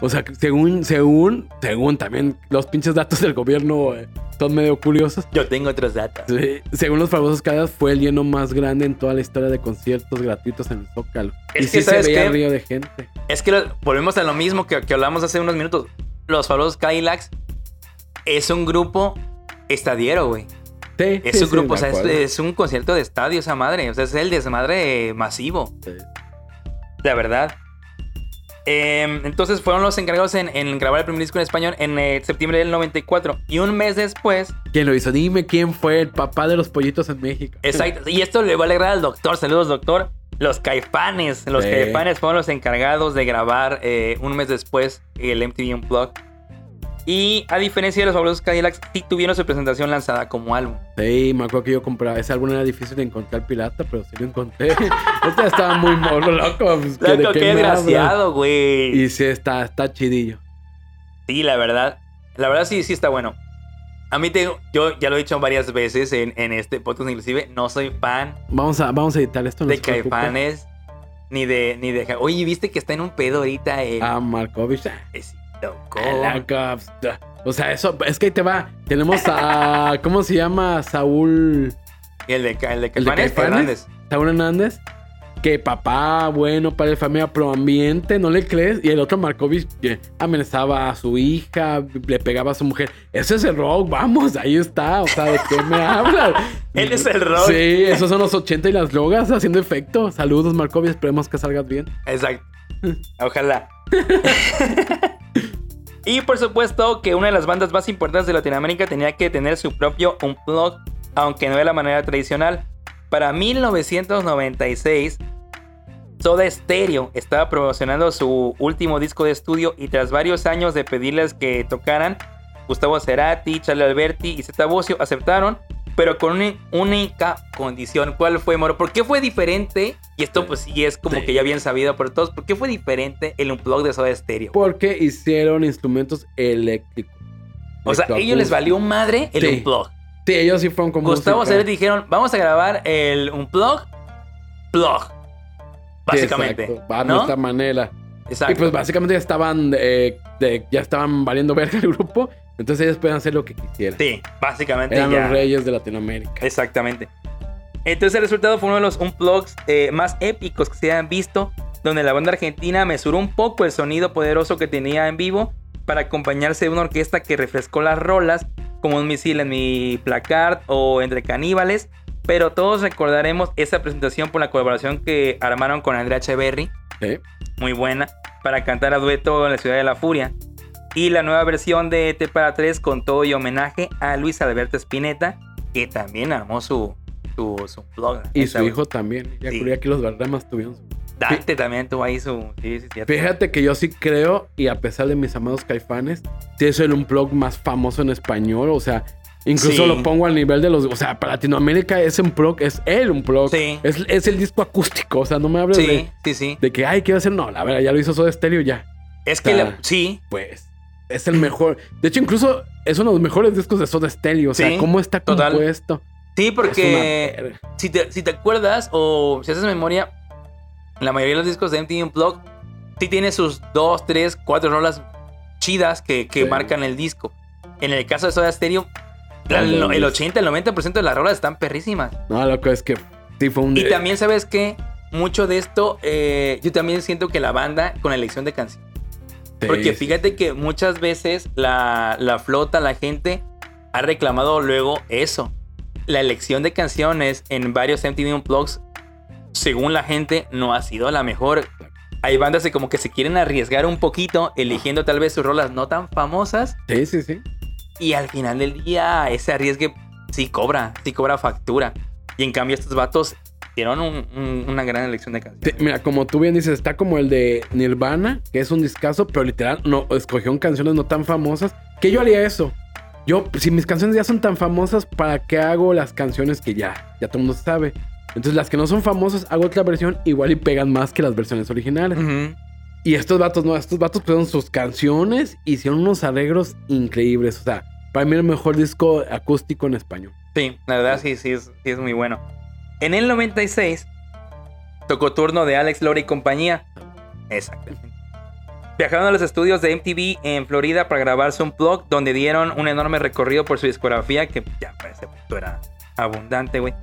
O sea, según, según, según también los pinches datos del gobierno eh, son medio curiosos. Yo tengo otros datos. Sí, según los famosos caras, fue el lleno más grande en toda la historia de conciertos gratuitos en el Zócalo. Es y que, sí se ¿sabes veía qué? río de gente. Es que lo- volvemos a lo mismo que, que hablamos hace unos minutos. Los fabulosos Cadillacs es un grupo estadiero, güey. Sí, Es sí, un grupo, o sea, es un concierto de estadio esa madre. O sea, es el desmadre masivo, Sí. la verdad. Em, entonces fueron los encargados en, en grabar el primer disco en español en eh, septiembre del 94. Y un mes después, ¿Quién lo hizo? Dime quién fue el papá de los pollitos en México. exacto, y esto le va a alegrar al doctor. Saludos, doctor. Los caifanes. Los Sí. caifanes fueron los encargados de grabar eh, un mes después el MTV Unplugged. Y a diferencia de los fabulosos Cadillacs, sí tuvieron su presentación lanzada como álbum. Sí, me acuerdo que yo compraba. Ese álbum era difícil de encontrar pirata, pero sí lo encontré. este estaba muy morro, loco. pues, ¿de Loco, qué desgraciado, güey. Y sí, está, está chidillo. Sí, la verdad. La verdad sí, sí está bueno. A mí te, yo ya lo he dicho varias veces en, en este podcast inclusive, no soy fan Vamos a, vamos a editar esto. no de. Caifanes ni de ni de Oye, ¿viste que está en un pedo ahorita el Ah, Markovich. ah, O sea, eso, es que ahí te va. Tenemos a. ¿Cómo se llama? Saúl. El de, el de ¿El de Caifanes, Caifanes? Hernández. Saúl Hernández. Que papá, bueno, padre de familia, pro ambiente, ¿no le crees? Y el otro Markovich que amenazaba a su hija, le pegaba a su mujer. Ese es el rock, vamos, ahí está. O sea, ¿de qué me hablas? Él es el rock. Sí, esos son los 80 y las drogas haciendo efecto. Saludos, Markovich, esperemos que salgas bien. Exacto. Ojalá. Y por supuesto que una de las bandas más importantes de Latinoamérica tenía que tener su propio unplug, aunque no de la manera tradicional. Para 1996, Soda Stereo estaba promocionando su último disco de estudio y tras varios años de pedirles que tocaran, Gustavo Cerati, Charlie Alberti y Zeta Bosio aceptaron, pero con una única condición. ¿Cuál fue, Moro? ¿Por qué fue diferente? Y esto pues sí es como Sí. que ya bien sabido por todos. ¿Por qué fue diferente el unplug de Soda Stereo? Porque hicieron instrumentos eléctricos. O sea, a ellos les valió madre el Sí. unplug. Sí, ellos sí fueron como. Gustavo música. Cerati dijeron, vamos a grabar el unplug, plug. Sí, Básicamente. exacto, Va a ¿no? nuestra manera. Exacto. Y pues básicamente ya estaban, eh, de- ya estaban valiendo verga el grupo. Entonces ellos pueden hacer lo que quisieran. Sí, básicamente Eran ya. los reyes de Latinoamérica. Exactamente. Entonces el resultado fue uno de los unplugs eh, más épicos que se han visto, donde la banda argentina mesuró un poco el sonido poderoso que tenía en vivo para acompañarse de una orquesta que refrescó las rolas, como un misil en mi placard o entre caníbales. Pero todos recordaremos esa presentación por la colaboración que armaron con Andrea Echeverry, Sí. muy buena, para cantar a dueto en la ciudad de la furia. Y la nueva versión de T para 3 con todo y homenaje a Luis Alberto Spinetta, que también armó su, su, su blog. Y su hijo también. Ya Sí. que los Valderramas tuvieron su... Dante también tuvo ahí su. Sí. Fíjate que yo sí creo, y a pesar de mis amados caifanes, sí es el unplug más famoso en español. O sea, Incluso Sí. lo pongo al nivel de los. O sea, para Latinoamérica es un plug, es él un plug. Sí. Es, es el disco acústico. O sea, no me hables Sí, de, sí, sí. de que, ay, quiero hacer. No, la verdad, ya lo hizo Soda Stereo ya. Es que la- sí, Pues es el mejor. De hecho, incluso es uno de los mejores discos de Soda Stereo. O sea, Sí, cómo está total. compuesto. sí, porque si te, si te acuerdas o si haces memoria, la mayoría de los discos de MTV Unplugged sí tiene sus dos, tres, cuatro rolas chidas que, que Sí. marcan el disco. En el caso de Soda Stereo, el, dos. 80, el 90% de las rolas están perrísimas. No, lo que es que sí fue un. Y también, ¿sabes qué? Mucho de esto, eh, yo también siento que la banda con la elección de canciones. Sí, Porque sí. fíjate que muchas veces la, la flota, la gente, ha reclamado luego eso. La elección de canciones en varios MTV Unplugged, según la gente, no ha sido la mejor. Hay bandas que como que se quieren arriesgar un poquito, eligiendo tal vez sus rolas no tan famosas. Sí, sí, sí. Y al final del día, ese arriesgue sí cobra, sí cobra factura. Y en cambio, estos vatos hicieron un- un- una gran elección de Sí, canciones. mira, como tú bien dices, está como el de Nirvana, que es un discazo, pero literal no escogieron canciones no tan famosas. Que yo haría eso. Yo, si mis canciones ya son tan famosas, ¿para qué hago las canciones que ya, ya todo el mundo sabe? Entonces, las que no son famosas, hago otra versión igual y pegan más que las versiones originales. Ujú. Y estos vatos, no, estos vatos pusieron sus canciones hicieron unos arreglos increíbles. O sea, para mí el mejor disco acústico en español. Sí, la verdad sí, sí es, sí es muy bueno. En el 96 tocó turno de Alex Lora y compañía. Exactamente. Viajaron a los estudios de MTV en Florida para grabarse un blog donde dieron un enorme recorrido por su discografía que ya punto era abundante, güey.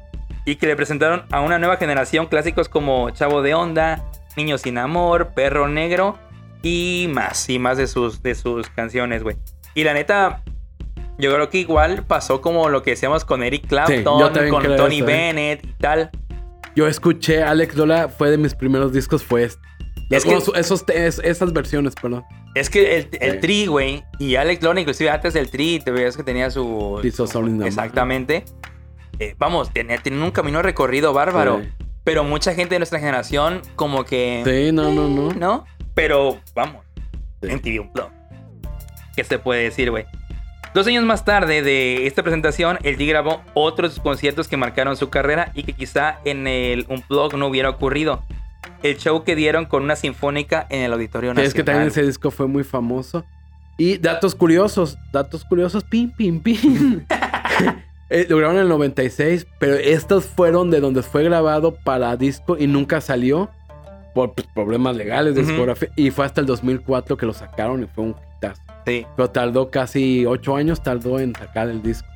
Y que le presentaron a una nueva generación clásicos como Chavo de Onda, Niño sin Amor, Perro Negro y más, y más de sus, de sus canciones, güey. Y la neta, yo creo que igual pasó como lo que decíamos con Eric Clapton, con Tony eso, ¿eh? Bennett y tal. Yo escuché Alex Lola, fue de mis primeros discos, fue este. Es Bueno, que- su- esos, es- esas versiones, perdón. Es que el, el Sí. Tri, güey, y Alex Lora, inclusive antes del Tri, te veías que tenía su... In the Exactamente. Eh, vamos, tenía, tenía un camino recorrido bárbaro. Sí. Pero mucha gente de nuestra generación como que... Sí, no, no, no. ¿No? Pero, vamos, Sí. MTV Unplugged. ¿Qué se puede decir, güey? Dos años más tarde de esta presentación, el T grabó otros conciertos que marcaron su carrera y que quizá en el Unplugged no hubiera ocurrido. El show que dieron con una sinfónica en el Auditorio Nacional. es que también ese disco fue muy famoso. Y datos curiosos, datos curiosos, pim, pim, pim. Eh, lo grabaron en el 96, pero estos fueron de donde fue grabado para disco y nunca salió por pues, problemas legales de Ujú. discografía. Y fue hasta el 2004 que lo sacaron y fue un hitazo. Sí. Pero tardó casi 8 años, tardó en sacar el disco.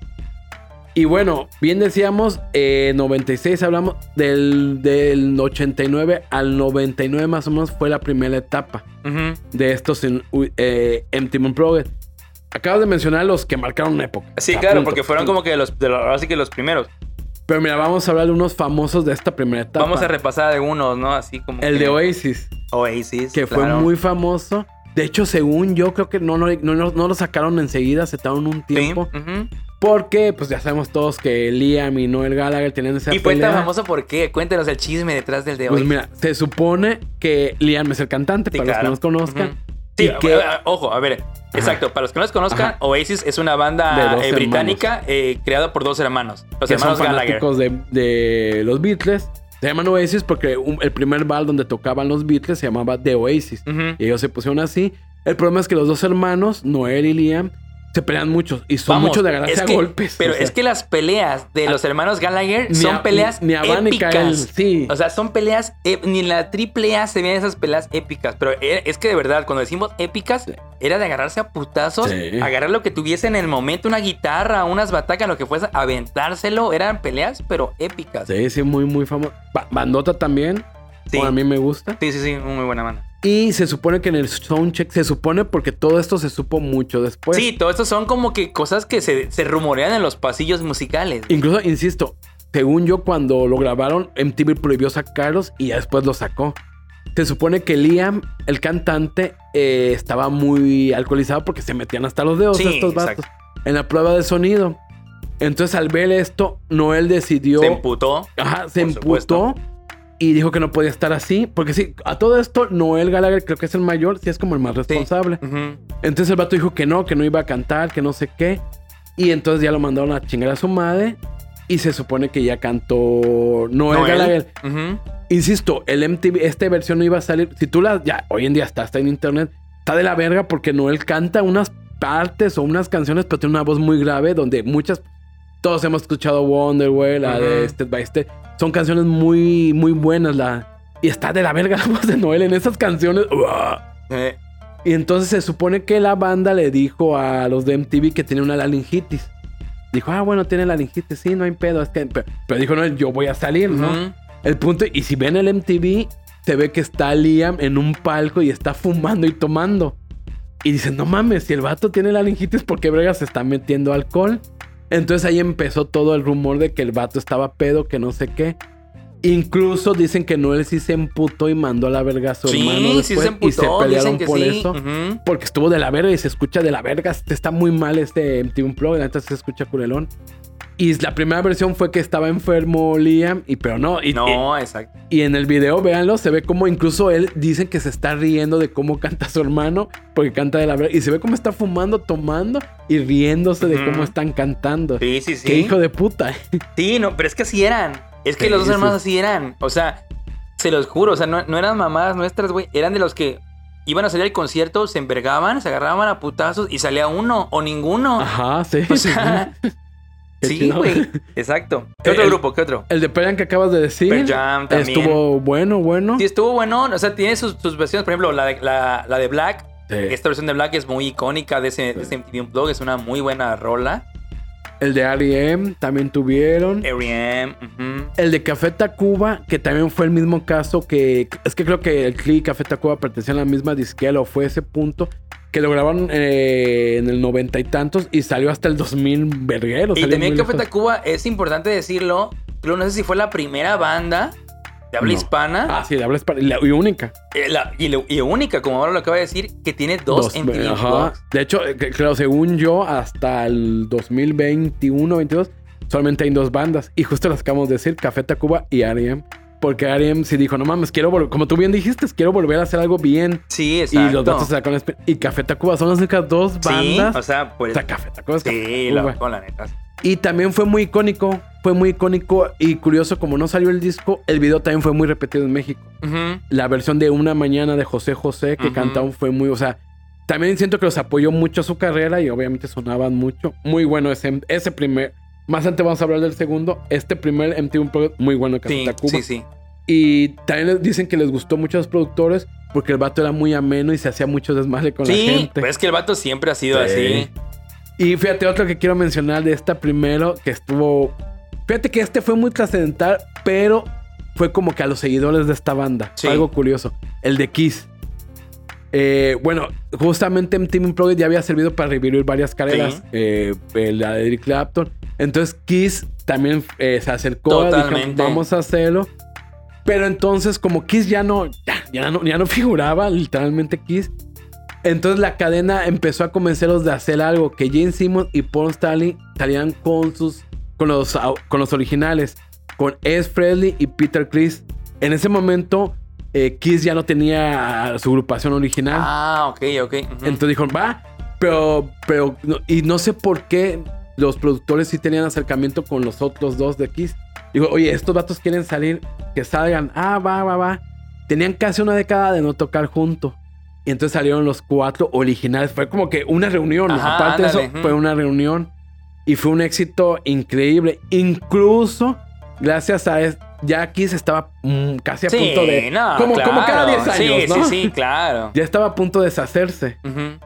Y bueno, bien decíamos, eh, 96 hablamos del, del 89 al 99 más o menos fue la primera etapa de estos en eh, MTV Unplugged. Acabas de mencionar los que marcaron una época. Sí, A claro, punto. porque fueron como que los, de los, ahora sí que los primeros. Pero mira, vamos a hablar de unos famosos de esta primera etapa. Vamos a repasar algunos, ¿no? Así como. El que- de Oasis, Oasis. que fue muy famoso. De hecho, según yo, creo que no, no, no, lo sacaron enseguida, se tardaron un Sí, tiempo. Porque, pues ya sabemos todos que Liam y Noel Gallagher tenían esa Y fue tan famoso por qué. Cuéntanos el chisme detrás del de Pues Oasis. mira, se supone que Liam es el cantante, Sí, para claro. los que no nos conozcan. Sí, que- ojo, a ver, exacto, para los que no los conozcan, Ajá. Oasis es una banda eh, británica eh, creada por dos hermanos, los que hermanos son Gallagher. de los Beatles. Se llaman Oasis porque un- el primer bar donde tocaban los Beatles se llamaba The Oasis. Y ellos se pusieron así. El problema es que los dos hermanos, Noel y Liam, se pelean mucho. Y son Vamos, mucho de agarrarse es a golpes. Pero o sea, es que las peleas de los hermanos Gallagher son a- peleas ni épicas. sí. O sea, son peleas, ep- ni en la triple A se ven esas peleas épicas. Pero e- es que de verdad, cuando decimos épicas, Sí. era de agarrarse a putazos, Sí. agarrar lo que tuviese en el momento, una guitarra, unas batacas, lo que fuese, aventárselo. Eran peleas, pero épicas. Sí, sí, muy, muy famoso. Ba- Bandota también. Sí. a mí me gusta. Sí, sí, sí, muy buena banda. Y se supone que en el soundcheck, se supone porque todo esto se supo mucho después. sí, todo esto son como que cosas que se, se rumorean en los pasillos musicales. Incluso, insisto, según yo, cuando lo grabaron, MTV prohibió sacarlos y ya después lo sacó. Se supone que Liam, el cantante, eh, estaba muy alcoholizado porque se metían hasta los dedos Sí, estos vatos en la prueba de sonido. Entonces, al ver esto, Noel decidió. Se emputó. Ajá, se emputó y dijo que no podía estar así. Porque sí, a todo esto, Noel Gallagher, creo que es el mayor, sí es como el más responsable. Ujú. Entonces el vato dijo que no, que no iba a cantar, que no sé qué. Y entonces ya lo mandaron a chingar a su madre. Y se supone que ya cantó Noel, Noel. Gallagher. Ujú. Insisto, el MTV, esta versión no iba a salir. Si tú la. Ya, hoy en día está, está en internet. Está de la verga porque Noel canta unas partes o unas canciones, pero tiene una voz muy grave donde muchas. Todos hemos escuchado Wonderwell, la de Ujú. Step by Step. Son canciones muy, muy buenas. La, y está de la verga la voz de Noel en esas canciones. Eh, Y entonces se supone que la banda le dijo a los de MTV que tenía una laringitis. Dijo, ah, bueno, tiene laringitis, sí, no hay pedo. Es que... Pero, pero dijo, no, yo voy a salir, ¿no? El punto, y si ven el MTV, se ve que está Liam en un palco y está fumando y tomando. Y dicen, no mames, si el vato tiene laringitis, ¿por qué Brega se está metiendo alcohol? Entonces ahí empezó todo el rumor de que el vato estaba pedo, que no sé qué. Incluso dicen que Noel sí se emputó y mandó a la verga a su hermano Sí, sí después se emputó. y se pelearon por sí. eso. Porque estuvo de la verga y se escucha de la verga. Está muy mal este MTV Unplugged. Entonces se escucha culelón. Y la primera versión fue que estaba enfermo Liam. Y pero no. Y, No, exacto. y, en el video, véanlo, se ve como incluso él dicen que se está riendo de cómo canta su hermano. Porque canta de la verga. Y se ve como está fumando, tomando y riéndose de cómo están cantando. Sí, sí, sí. Qué hijo de puta. Sí, no, pero es que así eran. Es que Sí, los dos sí. hermanos así eran. O sea, se los juro. O sea, no, no eran mamadas nuestras, güey. Eran de los que iban a salir al concierto, se envergaban, se agarraban a putazos y salía uno o ninguno. Ajá, sí. O sea, sí, güey. Exacto. ¿Qué otro El- grupo? ¿Qué otro? El de Pearl que acabas de decir. Pearl Jam también. Estuvo bueno, bueno. Sí, estuvo bueno. O sea, tiene sus, sus versiones. Por ejemplo, la de, la, la de Black. Sí. Esta versión de Black es muy icónica de ese, de ese MTV Unplugged. Es una muy buena rola. El de R.E.M. también tuvieron. R.E.M. ujú. El de Café Tacuba, que también fue el mismo caso que... Es que creo que el Cli y Café Tacuba pertenecían a la misma disquera o fue ese punto. Que lo grabaron eh, en el noventa y tantos y salió hasta el 2000 verguero. Y también Café. Tacuba, es importante decirlo. Creo, no sé si fue la primera banda de habla No. hispana Ah, sí, de habla hispana- y la- y única. eh, la- y, única, como ahora lo acaba de decir, que tiene dos. Unplugged. De hecho, eh, creo, según yo, hasta el 2021, 22, solamente hay dos bandas. Y justo las acabamos de decir, Café Tacuba y R.E.M. Porque R.E.M. sí dijo, no mames, quiero volver, como tú bien dijiste, quiero volver a hacer algo bien. Sí, Y exacto. los datos espe- Y Café Tacuba son las únicas dos Sí, bandas. o sea, pues. O sea, Café Tacuba es Café sí, Tacuba. la, con la neta. Y también fue muy icónico. Fue muy icónico y curioso, como no salió el disco, el video también fue muy repetido en México. La versión de Una Mañana de José José que Ujú. cantaron fue muy, o sea, también siento que los apoyó mucho a su carrera y obviamente sonaban mucho. Muy bueno ese, ese primer. Más antes vamos a hablar del segundo. Este primer MTV Unplugged, muy bueno que Sí, Tacuba. sí, sí. Y también les dicen que les gustó mucho a los productores porque el vato era muy ameno y se hacía mucho desmadre con la Sí, gente. pero es que el vato siempre ha sido Sí. así. Y fíjate, otro que quiero mencionar de esta primero, que estuvo. Fíjate que este fue muy trascendental, pero fue como que a los seguidores de esta banda. Sí. Algo curioso. El de Kiss. Eh, bueno, justamente MTV Unplugged ya había servido para revivir varias carreras. Sí. eh, la de Eric Clapton. Entonces Kiss también eh, se acercó. Totalmente. vamos a hacerlo. Pero entonces, como Kiss ya no, ya, ya no, ya no figuraba, literalmente Kiss. Entonces la cadena empezó a convencerlos de hacer algo que Gene Simmons y Paul Stanley salían con sus con los con los originales, con S. Frehley y Peter Criss. En ese momento eh, Kiss ya no tenía su agrupación original. Ah, ok, ok. ujú. Entonces dijo, va, pero, pero, no- y no sé por qué los productores sí tenían acercamiento con los otros dos de Kiss. Digo, oye, estos vatos quieren salir, que salgan. Ah, va, va, va. Tenían casi una década de no tocar juntos. Y entonces salieron los cuatro originales. Fue como que una reunión. Ajá, Aparte de eso, fue una reunión. Y fue un éxito increíble. Incluso, gracias a... es- Ya Kiss estaba mm, casi a sí, punto de... no, como, claro. como cada 10 años, Sí, ¿no? sí, sí, claro. Ya estaba a punto de deshacerse.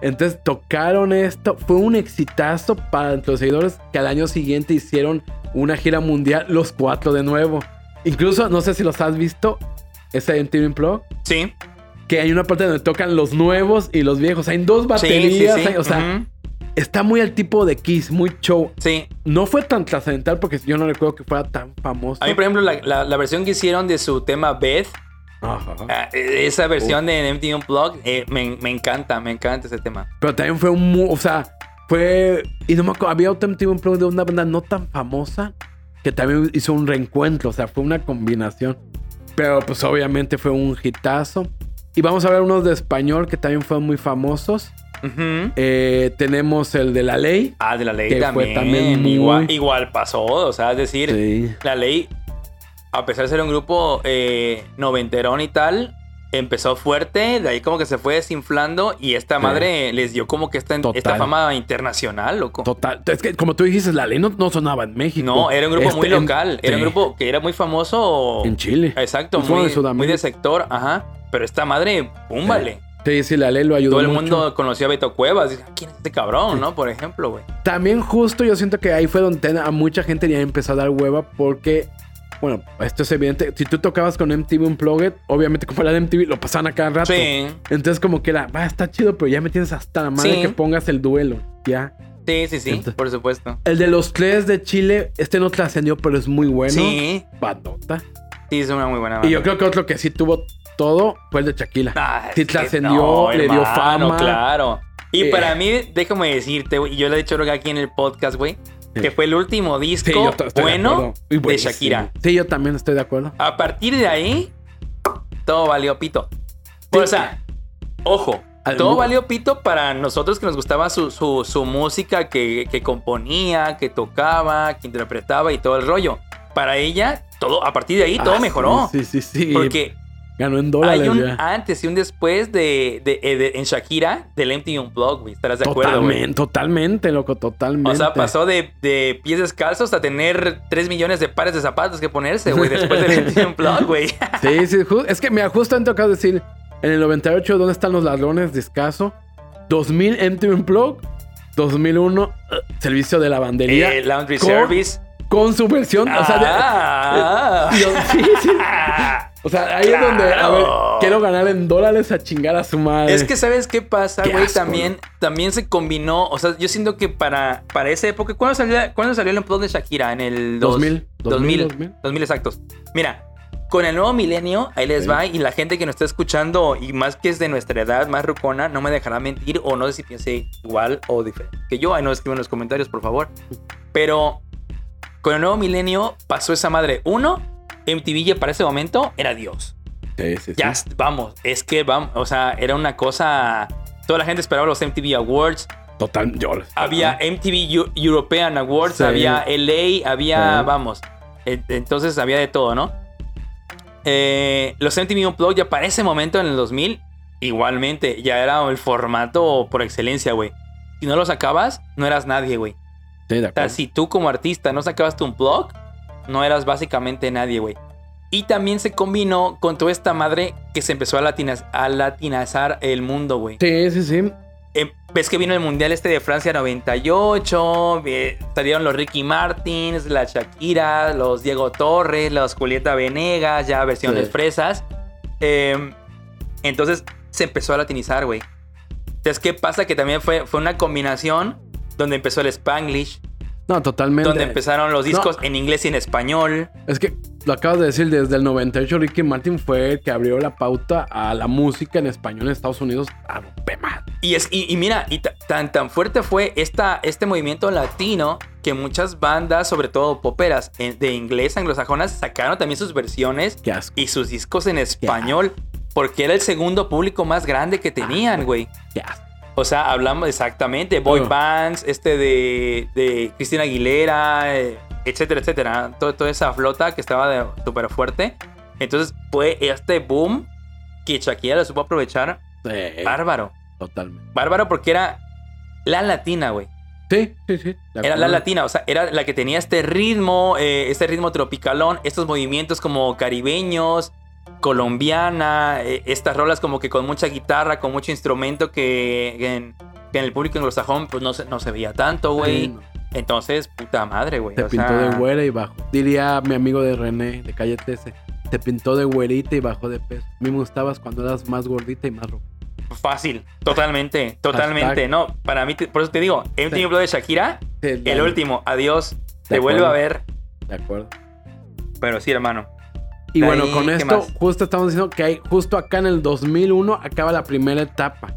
Entonces tocaron esto. Fue un exitazo para los seguidores que al año siguiente hicieron una gira mundial, los cuatro de nuevo. Incluso, no sé si los has visto, ese MTV Unplugged, Sí, que hay una parte donde tocan los nuevos y los viejos. Hay dos sí, baterías. sí. hay- o sea. Está muy al tipo de Kiss, muy show. Sí. No fue tan trascendental porque yo no recuerdo que fuera tan famoso. A mí, por ejemplo, la, la- la versión que hicieron de su tema Beth, Ajá. ah, eh, esa versión de MTV Unplugged, eh, me, me encanta, me encanta ese tema. Pero también fue un... O sea, fue... Y no me acuerdo, había otro MTV Unplugged de una banda no tan famosa que también hizo un reencuentro. O sea, fue una combinación. Pero pues obviamente fue un hitazo. Y vamos a ver unos de español que también fueron muy famosos. Eh, tenemos el de la ley. Ah, de la ley Que fue también. también muy- igual, igual pasó. O sea, es decir, Sí. la ley, a pesar de ser un grupo eh, noventerón y tal, empezó fuerte, de ahí como que se fue desinflando y esta madre les dio como que esta, esta fama internacional, loco. Total. Es que como tú dijiste, la ley no, no sonaba en México. No, era un grupo Este, muy en- local, era un sí, grupo que era muy famoso. En Chile. Exacto, fue muy, muy de sector, ajá. Pero esta madre, pum, vale. Sí, sí, la ley lo ayudó Todo el mucho. mundo conoció a Beto Cuevas. Dice, "Ah, ¿quién es este cabrón, no? Por ejemplo, güey. También justo yo siento que ahí fue donde a mucha gente ya empezó a dar hueva porque, bueno, esto es evidente. Si tú tocabas con MTV Unplugged, obviamente como era de MTV, lo pasaban a cada rato. Sí, Entonces como que era, va, está chido, pero ya me tienes hasta la madre Sí. que pongas el duelo. Ya. sí, sí, sí, Entonces- por supuesto. El de los tres de Chile, este no trascendió, pero es muy bueno. Sí, Bandota. sí, es una muy buena Y yo banda. creo que otro que sí tuvo todo fue el de Shakira. Ah, sí trascendió, le dio fama. Claro. Y Eh. para mí, déjame decirte, güey, y yo le he dicho creo que aquí en el podcast, güey, que fue el último disco Sí, de bueno de buenísimo. Shakira. Sí, yo también estoy de acuerdo. A partir de ahí, todo valió pito. O sea, ojo, todo valió pito para nosotros que nos gustaba su, su- su música que, que componía, que tocaba, que interpretaba y todo el rollo. Para ella, todo, a partir de ahí, todo Ah, mejoró. Sí, sí, sí. sí. Porque Ganó en dólares hay un ya. antes y un después de, de- eh, de- en Shakira del MTV Unplugged, güey. ¿Estarás de acuerdo, güey? Totalmente, loco, totalmente. O sea, pasó de, de pies descalzos a tener 3 millones de pares de zapatos que ponerse, güey, después del MTV Unplugged, güey. Sí, sí, es que me justo tocado decir, en el 98, ¿dónde están los ladrones de escaso? 2000 MTV Unplugged, 2001 eh, Servicio de Lavandería Eh, laundry con- Service. con su versión, o sea, de- Ah. Yo- sí, sí. O sea, ahí es donde, a ver, Claro. quiero ganar en dólares a chingar a su madre. Es que, ¿sabes qué pasa, güey? También, también se combinó. O sea, yo siento que para, para esa época. ¿Cuándo salió, ¿Cuándo salió el Unplugged de Shakira? En el dos- 2000, 2000. 2000. 2000 exactos. Mira, con el nuevo milenio, ahí les Sí. va. Y la gente que nos está escuchando, y más que es de nuestra edad, más rucona, no me dejará mentir. O no sé si piense igual o diferente que yo. Ahí nos escriben en los comentarios, por favor. Pero con el nuevo milenio pasó esa madre. Uno, MTV ya para ese momento era Dios. Sí, sí, sí. Ya, vamos, es que vamos, o sea, era una cosa. Toda la gente esperaba los MTV Awards. Total, yo. Había MTV Eu- European Awards, había LA, había, vamos. Entonces había de todo, ¿no? Eh, los MTV Unplugged ya para ese momento en el 2000, igualmente, ya era el formato por excelencia, güey. Si no lo sacabas, no eras nadie, güey. Sí, de O sea, si tú como artista no sacabas tu blog, no eras básicamente nadie, güey. Y también se combinó con toda esta madre que se empezó a, latinas, a latinizar el mundo, güey. Sí, sí, sí. Eh, Ves que vino el Mundial este de Francia 98, eh, salieron los Ricky Martins, la Shakira, los Diego Torres, los Julieta Venegas, ya versiones Sí. fresas. Eh, entonces se empezó a latinizar, güey. Entonces, ¿qué pasa? Que también fue, fue una combinación donde empezó el Spanglish, No, totalmente. donde empezaron los discos No. en inglés y en español. Es que lo acabas de decir, desde el 98 Ricky Martin fue el que abrió la pauta a la música en español en Estados Unidos a. Y, es, y, y mira, y ta- tan, tan fuerte fue esta, este movimiento latino que muchas bandas, sobre todo poperas eh, de inglés anglosajonas, sacaron también sus versiones y sus discos en español. Porque era el segundo público más grande que tenían, güey. qué asco. O sea, hablamos exactamente, boy Oh. bands, este de, de Cristina Aguilera, eh, etcétera, etcétera. Todo- toda esa flota que estaba súper fuerte. Entonces fue este boom que Shakira lo supo aprovechar. Sí, Bárbaro. totalmente. Bárbaro porque era la latina, güey. Sí, sí, sí. Era la latina, o sea, era la que tenía este ritmo, eh, este ritmo tropicalón, estos movimientos como caribeños, colombiana, eh, estas rolas como que con mucha guitarra, con mucho instrumento que, en, que en el público anglosajón pues no se, no se veía tanto, güey. Sí. Entonces, puta madre, güey. Te o pintó sea, de güera y bajó. Diría mi amigo de René, de Calle 13. Te pintó de güerita y bajó de peso. A mí me gustabas cuando eras más gordita y más ropa. Fácil, totalmente, totalmente. Hashtag. No, para mí, te- por eso te digo, Sí. Blog de Shakira, Sí, el último, adiós, te De vuelvo a acuerdo. ver. De acuerdo. Pero sí, hermano. Y bueno, ahí, con ¿qué esto, justo estamos diciendo que hay, justo acá en el 2001 acaba la primera etapa.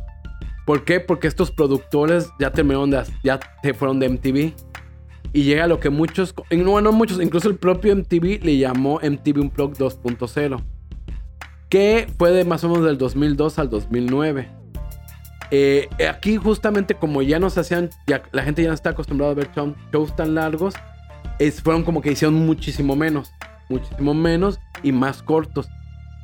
¿Por qué? Porque estos productores ya terminaron de, ya se fueron de MTV. Y llega lo que muchos, no, no muchos, incluso el propio MTV le llamó MTV Unplugged 2.0. Que fue de más o menos del 2002 al 2009. Eh, aquí justamente como ya nos hacían, ya, la gente ya no está acostumbrada a ver show- shows tan largos, es, fueron como que hicieron muchísimo menos, muchísimo menos y más cortos.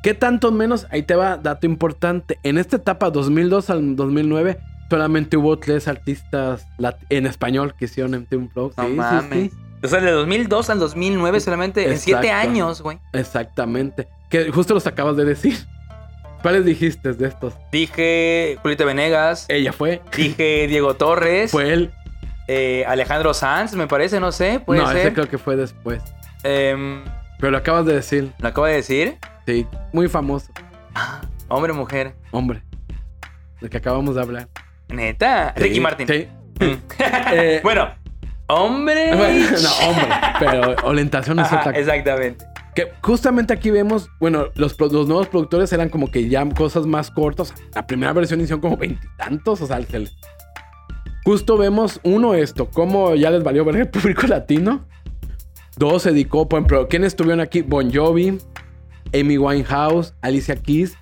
¿Qué tanto menos? Ahí te va, dato importante. En esta etapa 2002 al 2009 solamente hubo tres artistas en español que hicieron MTV Unplugged. No Sí, mames. sí. O sea, de 2002 al 2009 solamente en 7 Exacto. años, güey. Exactamente. Que justo los acabas de decir. ¿Cuáles dijiste de estos? Dije Julieta Venegas, Ella fue. dije Diego Torres, Fue él. eh, Alejandro Sanz, me parece, no sé, puede no, ese creo que fue después. Em, Pero lo acabas de decir. lo acabo de decir. Sí, muy famoso. Hombre, mujer. Hombre. Del que acabamos de hablar. Neta. Sí, Ricky Martin. Sí. Mm. Eh, bueno, hombre. Bueno, no, hombre. Pero orientación es Ajá, otra cosa. exactamente. Que justamente aquí vemos, bueno, los, nuevos productores eran como que ya cosas más cortas. La primera versión hicieron como veintitantos, o sea, se le- justo vemos, uno, esto, cómo ya les valió ver el público latino. Dos, se dedicó, por ejemplo, ¿quiénes estuvieron aquí? Bon Jovi, Amy Winehouse, Alicia Keys,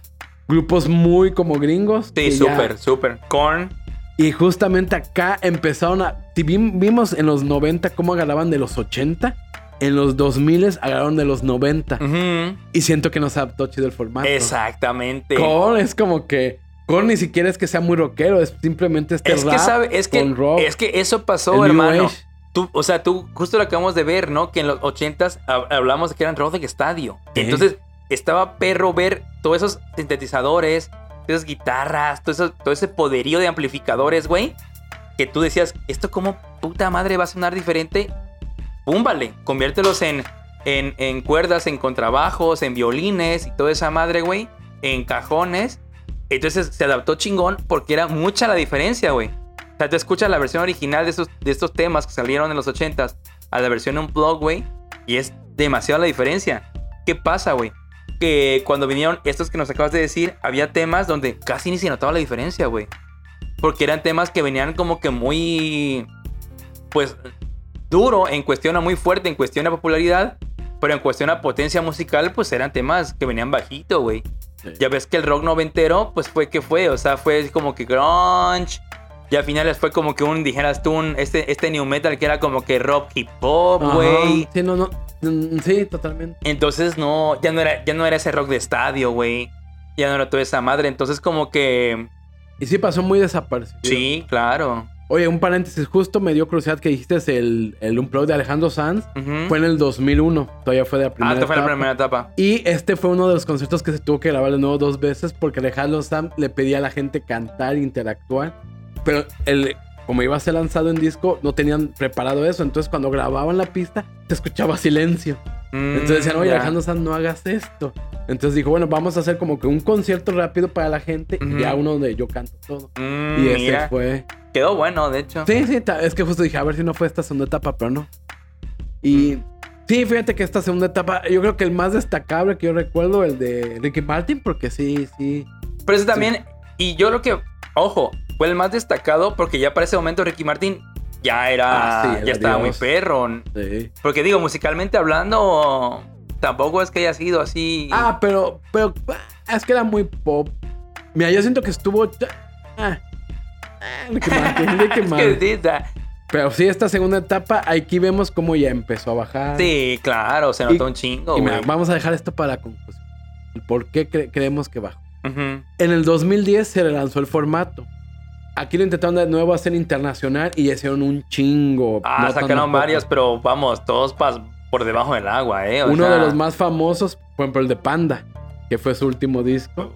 grupos muy como gringos. Sí, que súper, súper. Korn. y justamente acá empezaron a. Si vi- vimos en los 90 cómo agarraban de los 80, en los 2000 agarraron de los 90. Ujú. Y siento que no se adaptó chido el formato. Exactamente. Korn es como que. Korn ni siquiera es que sea muy rockero, es simplemente este Es que, rap sabe, es que, con rock. es que eso pasó, hermano. Age. Tú, o sea, tú justo lo acabamos de ver, ¿no? Que en los 80s hab- hablamos de que eran rock de estadio. Entonces, estaba perro ver todos esos sintetizadores, todas esas guitarras, todo, eso- todo ese poderío de amplificadores, güey. Que tú decías, ¿esto cómo puta madre va a sonar diferente? Púmbale, conviértelos en, en, en cuerdas, en contrabajos, en violines y toda esa madre, güey. En cajones. Entonces se adaptó chingón porque era mucha la diferencia, güey. O sea, tú escuchas la versión original de, esos, de estos temas que salieron en los 80s a la versión Unplugged, güey. Y es demasiado la diferencia. ¿Qué pasa, güey? Que cuando vinieron estos que nos acabas de decir, había temas donde casi ni se notaba la diferencia, güey. Porque eran temas que venían como que muy. Pues. Duro en cuestión a muy fuerte, en cuestión a popularidad. Pero en cuestión a potencia musical, pues eran temas que venían bajito, güey. Sí. Ya ves que el rock noventero, pues fue que fue. O sea, fue como que grunge. Y al final fue como que un, dijeras tú, un, este, este new metal que era como que rock hip hop, Ajá. güey. Sí, no, no. Mm, Sí, totalmente. Entonces no, ya no era, ya no era ese rock de estadio, güey. Ya no era toda esa madre. Entonces como que. Y sí pasó muy desaparecido. Sí, claro. Oye, un paréntesis, justo me dio curiosidad que dijiste el, el Unplugged de Alejandro Sanz. Fue en el 2001, todavía fue de la ah, primera esta fue la etapa. primera etapa. Y este fue uno de los conciertos que se tuvo que grabar de nuevo dos veces porque Alejandro Sam le pedía a la gente cantar, interactuar. Pero el, como iba a ser lanzado en disco, no tenían preparado eso. Entonces cuando grababan la pista, se escuchaba silencio. Entonces decían, oye, Mm, ya. Alejandro Sam, no hagas esto. Entonces dijo, bueno, vamos a hacer como que un concierto rápido para la gente y ya uno donde yo canto todo. Mm, Y ese mira, fue... quedó bueno, de hecho. Sí, sí, es que justo dije, a ver si no fue esta segunda etapa, pero no. Y sí, fíjate que esta segunda etapa, yo creo que el más destacable que yo recuerdo, el de Ricky Martin, porque sí, sí. Pero eso también, y yo lo que, ojo, fue el más destacado porque ya para ese momento Ricky Martin ya era, Ah, sí, ya estaba muy perro. sí. Porque digo, musicalmente hablando, tampoco es que haya sido así. Ah, pero, pero, ah, es que era muy pop. Mira, yo siento que estuvo. Ah, ah, Ricky Martin, Ricky es que Martin. sí, Pero sí, esta segunda etapa, aquí vemos cómo ya empezó a bajar. sí, claro, se notó Y- un chingo, Y mira, vamos a dejar esto para la conclusión. ¿Por qué cre- creemos que bajó? En el 2010 se le lanzó el formato. Aquí lo intentaron de nuevo hacer internacional y hicieron un chingo. Ah, no sacaron varias, pero vamos, todos pas- por debajo del agua, ¿eh? O Uno sea, de los más famosos, por ejemplo, el de Panda, que fue su último disco.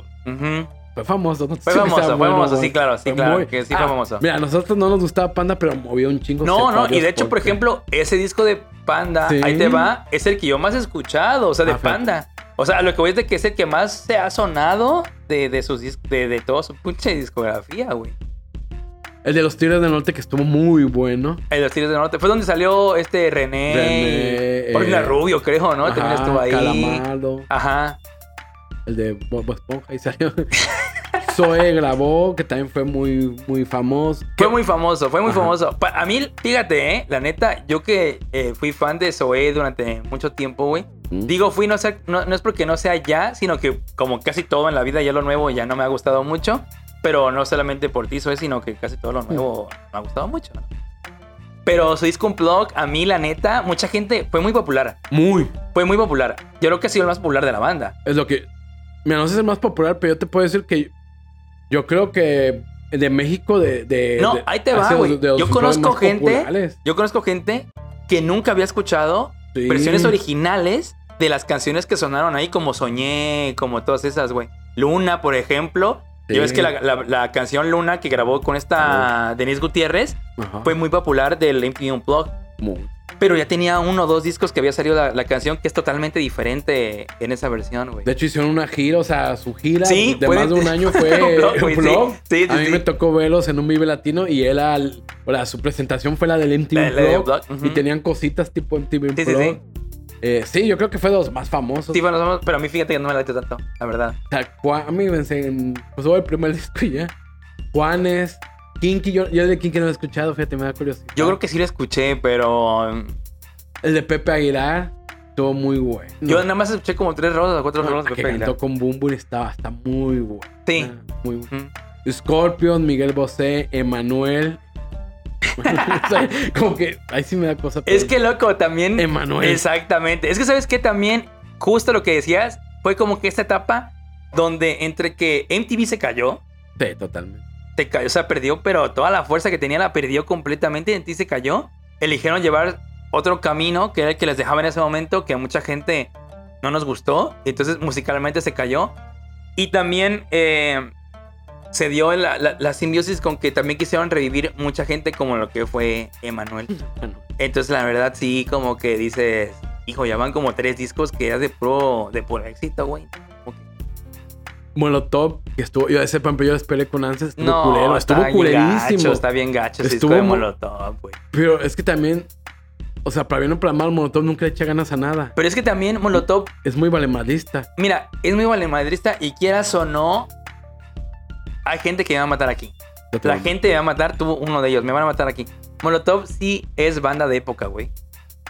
Fue famoso, ¿no? Fue Sí, famoso, fue bueno, famoso, sí, claro, sí, claro, muy- que sí fue Ah, famoso. Mira, a nosotros no nos gustaba Panda, pero movió un chingo. No, no, y de hecho, por ejemplo, ese disco de Panda, Sí. ahí te va, es el que yo más he escuchado, o sea, de Ah. Panda. O sea, lo que voy es de que es el que más se ha sonado de, de sus de, de toda su pinche discografía, güey. El de los Tigres del Norte, que estuvo muy bueno. El de los Tigres del Norte. Fue donde salió este René. René, Paulina eh, Rubio, creo, ¿no? También Ajá, estuvo ahí. Calamaro. Ajá. El de Bob Esponja, ahí salió. Zoe grabó, que también fue muy, muy famoso. Fue muy famoso, fue muy Ajá. famoso. Pa- a mí, fíjate, ¿eh? La neta, yo que eh, fui fan de Zoé durante mucho tiempo, güey. Mm. Digo, fui, no, sé, no, no es porque no sea ya, sino que como casi todo en la vida, ya lo nuevo ya no me ha gustado mucho. Pero no solamente por ti, Zoe, sino que casi todo lo nuevo me ha gustado mucho. ¿no? Pero su disco Unplugged, a mí, la neta, mucha gente fue muy popular. Muy. Fue muy popular. Yo creo que ha sido el más popular de la banda. Es lo que. Mira, no sé si es el más popular, pero yo te puedo decir que. Yo creo que de México, de. de- No, de- ahí te va, güey. Yo conozco gente- populares. Yo conozco gente que nunca había escuchado Sí. versiones originales de las canciones que sonaron ahí, como Soñé, como todas esas, güey. Luna, por ejemplo. Sí. Yo ves que la, la- la canción Luna que grabó con esta Denise Gutiérrez Ajá. fue muy popular del MTV Unplugged. Muy. Pero ya tenía uno o dos discos que había salido la, la canción que es totalmente diferente en esa versión, güey. De hecho, hicieron una gira, o sea, su gira Sí, de puede- más de un año fue Un blog, un blog. Sí, A mí me tocó verlos en un Vive Latino y él, al, o sea, su presentación fue la del MTV de ujú. y tenían cositas tipo MTV Sí, sí, Unplugged. sí. Eh, sí, yo creo que fue de los más famosos. Sí, bueno, pero a mí fíjate que no me late tanto, la verdad. O sea, Juan, a mí me enseñan, pues el primer disco y ya. Juanes, Kinky, yo, yo el de Kinky no lo he escuchado, fíjate, me da curiosidad. Yo creo que sí lo escuché, pero mm, El de Pepe Aguilar estuvo muy bueno. yo nada más escuché como tres rolas o cuatro No, rolas de que Pepe Aguilar. cantó con Bumble estaba, está muy bueno. Sí. Muy bueno. Mm. Scorpion, Miguel Bosé, Emanuel. O sea, como que ahí sí me da cosa. Es que loco, también. Emanuel. Exactamente. Es que sabes que también, justo lo que decías, fue como que esta etapa donde entre que MTV se cayó, Sí, totalmente. se cayó, o sea, perdió, pero toda la fuerza que tenía la perdió completamente y en ti se cayó. Eligieron llevar otro camino que era el que les dejaba en ese momento, que a mucha gente no nos gustó. y Entonces musicalmente se cayó. Y también eh, se dio la, la- la simbiosis con que también quisieron revivir mucha gente como lo que fue Emanuel. Entonces la verdad sí, como que dices, hijo, ya van como tres discos que ya de pro, de puro éxito, güey. Que- Molotov, que estuvo, yo ese pampe yo lo esperé con ansias, estuvo No, culero, estuvo está culerísimo. gacho, está bien gacho ese Estuvo disco de Molotov, güey. Pero es que también, o sea, para bien o para mal, Molotov nunca le echa ganas a nada. Pero es que también Molotov, Es muy valemadista. mira, es muy valemadrista y quieras o no, hay gente que me va a matar aquí. La gente me va a matar, tuvo uno de ellos, me van a matar aquí. Molotov sí es banda de época, güey.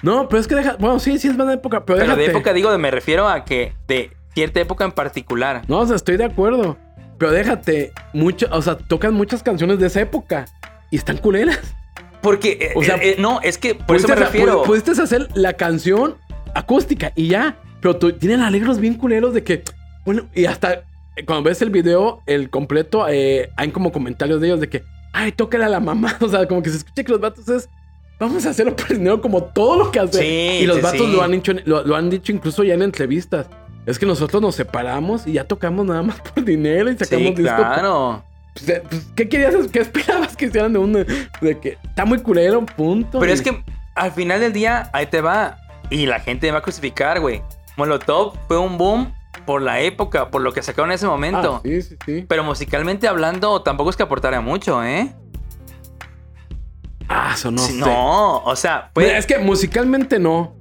No, pero es que deja. Bueno, sí, sí es banda de época, pero, Pero de déjate. época digo, me refiero a que de cierta época en particular. No, o sea, estoy de acuerdo. Pero déjate, mucho, o sea, tocan muchas canciones de esa época y están culeras. Porque, eh, O sea, eh, eh, no, es que por eso me refiero. pu- Pudiste hacer la canción acústica y ya. Pero tú- tienen alegros bien culeros de que. Bueno, y hasta cuando ves el video, el completo, eh, hay como comentarios de ellos de que. Ay, tócala a la mamá. O sea, como que se escucha que los vatos es. Vamos a hacerlo por dinero como todo lo que hacen. Sí, y los sí, vatos sí. lo, han dicho, lo, lo han dicho incluso ya en entrevistas. Es que nosotros nos separamos y ya tocamos nada más por dinero y sacamos discos. claro. Pues, eh, pues, ¿Qué querías? ¿Qué esperabas que hicieran de uno? De que está muy culero, punto. Pero y- es que al final del día, ahí te va. Y la gente me va a crucificar, güey. Molotov fue un boom por la época, por lo que sacaron en ese momento. Ah, sí, sí, sí. Pero musicalmente hablando, tampoco es que aportara mucho, ¿eh? Ah, eso no Sí, sé. No, o sea, pues, Mira, es que musicalmente no,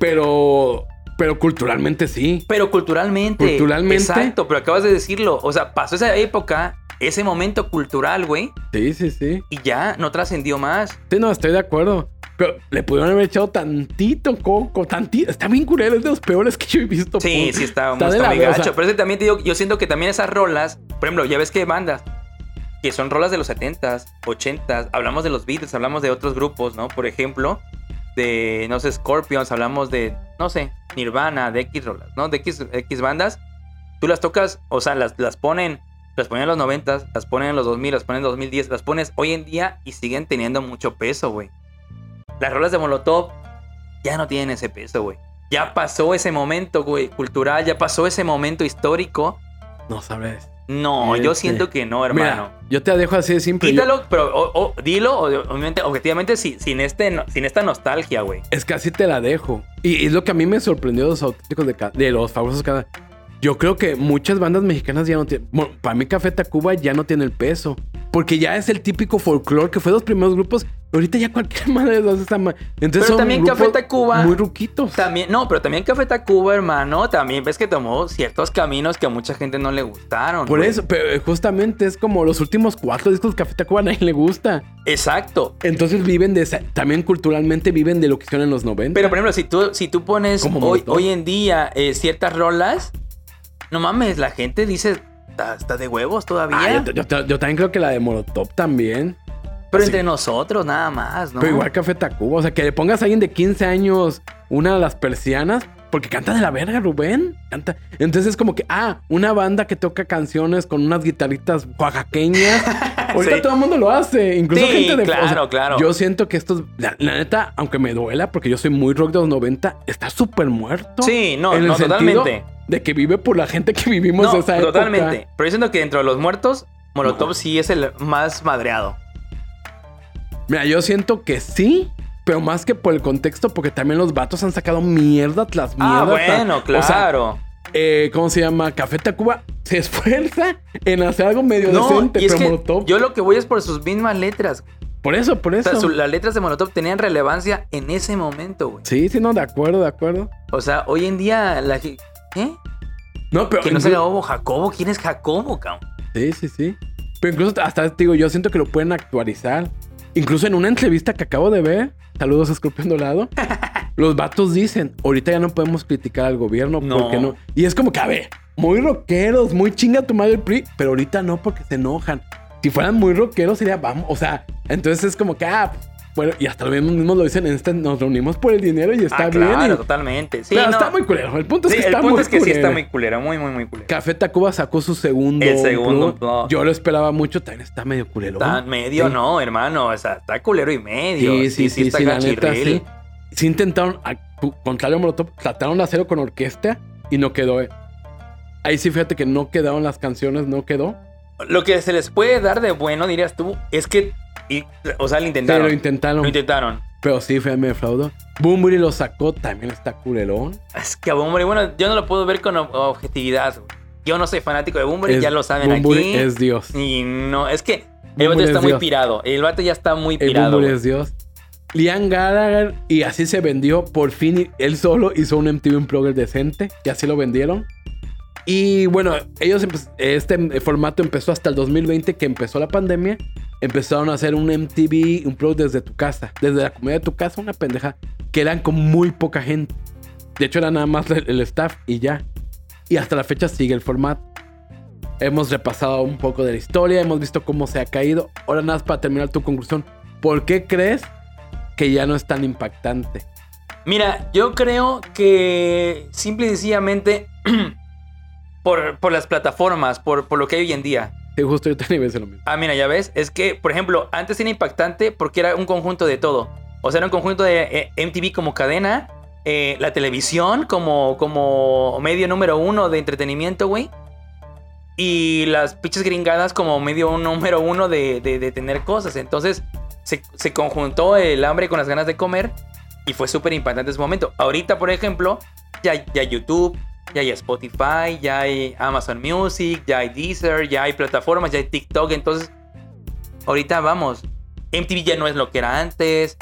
pero pero culturalmente sí. pero culturalmente. Culturalmente. Exacto, pero acabas de decirlo. O sea, pasó esa época, ese momento cultural, güey, Sí, sí, sí. y ya no trascendió más. Sí, no, estoy de acuerdo. Pero le pudieron haber echado tantito coco, tantito. Está bien culero, es de los peores que yo he visto. Sí, sí, está, muy gacho. o sea- Pero es que también te digo, yo siento que también esas rolas, por ejemplo, ya ves que bandas que son rolas de los 70s, 80s, hablamos de los Beatles, hablamos de otros grupos, ¿no? Por ejemplo, de, no sé, Scorpions, hablamos de, no sé, Nirvana, de X rolas, ¿no? De X, X bandas. Tú las tocas, o sea, las, las ponen, las ponen en los 90s, las ponen en los 2000, las ponen en 2010, las pones hoy en día y siguen teniendo mucho peso, güey. Las rolas de Molotov ya no tienen ese peso, güey. Ya pasó ese momento, güey, cultural, ya pasó ese momento histórico. No sabes. No, yo Este, siento que no, hermano. Mira, yo te dejo así de simple. Yo- Quítalo, pero o- o- dilo, obviamente, objetivamente, sí, sin, este, no- sin esta nostalgia, güey. Es que así te la dejo. Y es lo que a mí me sorprendió de los auténticos de, de los famosos cada. Yo creo que muchas bandas mexicanas ya no tienen. Bueno, para mí Café Tacuba ya no tiene el peso. Porque ya es el típico folclore que fue de los primeros grupos. Ahorita ya cualquier madre hace esa ma- Entonces Pero también Café Tacuba- Muy ruquitos. También, no, pero también Café Tacuba, hermano, también ves que tomó ciertos caminos que a mucha gente no le gustaron. Por güey. eso, pero eh, justamente es como los últimos cuatro discos de Café Tacuba a nadie le gusta. Exacto. Entonces viven de esa- también culturalmente viven de lo que hicieron en los 90. Pero, por ejemplo, si tú, si tú pones hoy, hoy en día eh, ciertas rolas, no mames, la gente dice, está, de huevos Ah, todavía. yo, yo- yo también creo que la de Molotov también. pero así- entre nosotros nada más, ¿no? Pero igual Café Tacuba. O sea, que le pongas a alguien de 15 años una de las persianas. Porque canta de la verga, Rubén. Canta. Entonces es como que, ah, una banda que toca canciones con unas guitarritas oaxaqueñas. Ahorita Sí. todo el mundo lo hace. Incluso Sí, gente de. claro, claro. Yo siento que estos. La, la neta, aunque me duela, porque yo soy muy rock de los 90, está súper muerto. Sí, no, en totalmente. De que vive por la gente que vivimos No, esa época. totalmente. Pero yo siento que dentro de los muertos, Molotov sí es el más madreado. Mira, yo siento que sí, pero más que por el contexto, porque también los vatos han sacado mierda tras mierda. Ah, bueno, O sea, claro. eh, ¿cómo se llama? Café Tacuba se esfuerza en hacer algo medio no, decente, y es pero que Molotov. yo lo que voy es por sus mismas letras. Por eso, por O eso. sea, su- las letras de Molotov tenían relevancia en ese momento, güey. Sí, sí, no, de acuerdo, de acuerdo. O sea, hoy en día la ¿Qué? No, pero. Que no se Jacobo, Jacobo. ¿Quién es Jacobo, cabrón? Sí, sí, sí. Pero incluso hasta te digo, yo siento que lo pueden actualizar. Incluso en una entrevista que acabo de ver, saludos a Escorpión Dorado, los vatos dicen, ahorita ya no podemos criticar al gobierno No. porque no. Y es como que, a ver, muy rockeros, muy chinga tu madre el PRI, pero ahorita no porque se enojan. Si fueran muy rockeros sería, vamos, o sea, entonces es como que, ah, bueno, y hasta lo mismos mismos lo dicen, en este nos reunimos por el dinero y está ah, bien. claro, y- totalmente. Sí, Claro, no. está muy culero. El punto es Sí, que el está punto muy es que sí está culero. muy culero, muy, muy, muy culero. Café Tacuba sacó su segundo. El segundo. Yo lo esperaba mucho, también está medio culero. Está medio, Sí. no, hermano. O sea, está culero y medio. Sí, sí, sí, la neta, sí. Sí intentaron, contrario a Molotov, trataron de hacerlo con orquesta y no quedó, eh. Ahí sí, fíjate que no quedaron las canciones, no quedó. Lo que se les puede dar de bueno, dirías tú, es que. Y- o sea, lo intentaron. lo intentaron. Lo intentaron. pero sí, fue, me defraudó. Boombury lo sacó, también está culerón. Es que a Bunbury, bueno, yo no lo puedo ver con ob- objetividad. Yo no soy fanático de Bunbury, Es- ya lo saben Bunbury aquí. es Dios. Y no, es que el vato está es muy Dios. pirado. El vato ya está muy El pirado. Güey. es Dios. Liam Gallagher, y así se vendió. Por fin, él solo hizo un MTV Unplugged decente, y así lo vendieron. Y bueno, ellos, este formato empezó hasta el 2020, que empezó la pandemia. Empezaron a hacer un MTV Unplugged desde tu casa, desde la comunidad de tu casa, una pendeja, que eran con muy poca gente. De hecho, era nada más el, el staff y ya. Y hasta la fecha sigue el formato. Hemos repasado un poco de la historia, hemos visto cómo se ha caído. Ahora nada más para terminar tu conclusión. ¿Por qué crees que ya no es tan impactante? Mira, yo creo que simple y sencillamente por, por las plataformas, por, por lo que hay hoy en día. Sí, justo yo también decir lo mismo. Ah, mira, ya ves, es que, por ejemplo, antes era impactante porque era un conjunto de todo. O sea, era un conjunto de eh, MTV como cadena, eh, la televisión como, como medio número uno de entretenimiento, güey. Y las pinches gringadas como medio número uno de, de- de tener cosas. Entonces se, se conjuntó el hambre con las ganas de comer y fue súper impactante ese momento. Ahorita, por ejemplo, ya, ya YouTube, ya hay Spotify, ya hay Amazon Music, ya hay Deezer, ya hay plataformas, ya hay TikTok. Entonces, ahorita vamos. MTV ya no es lo que era antes.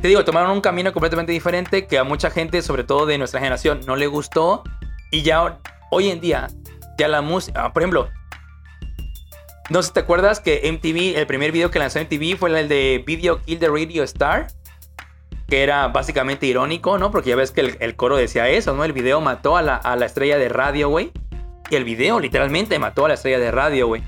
Te digo, tomaron un camino completamente diferente que a mucha gente, sobre todo de nuestra generación, no le gustó. Y ya hoy en día, ya la música. Por ejemplo, no sé si te acuerdas que MTV, el primer video que lanzó MTV fue el de Video Kill the Radio Star. Que era básicamente irónico, ¿no? Porque ya ves que el, coro decía eso, ¿no? El video mató a la, a la estrella de radio, güey. Y el video literalmente mató a la estrella de radio, güey.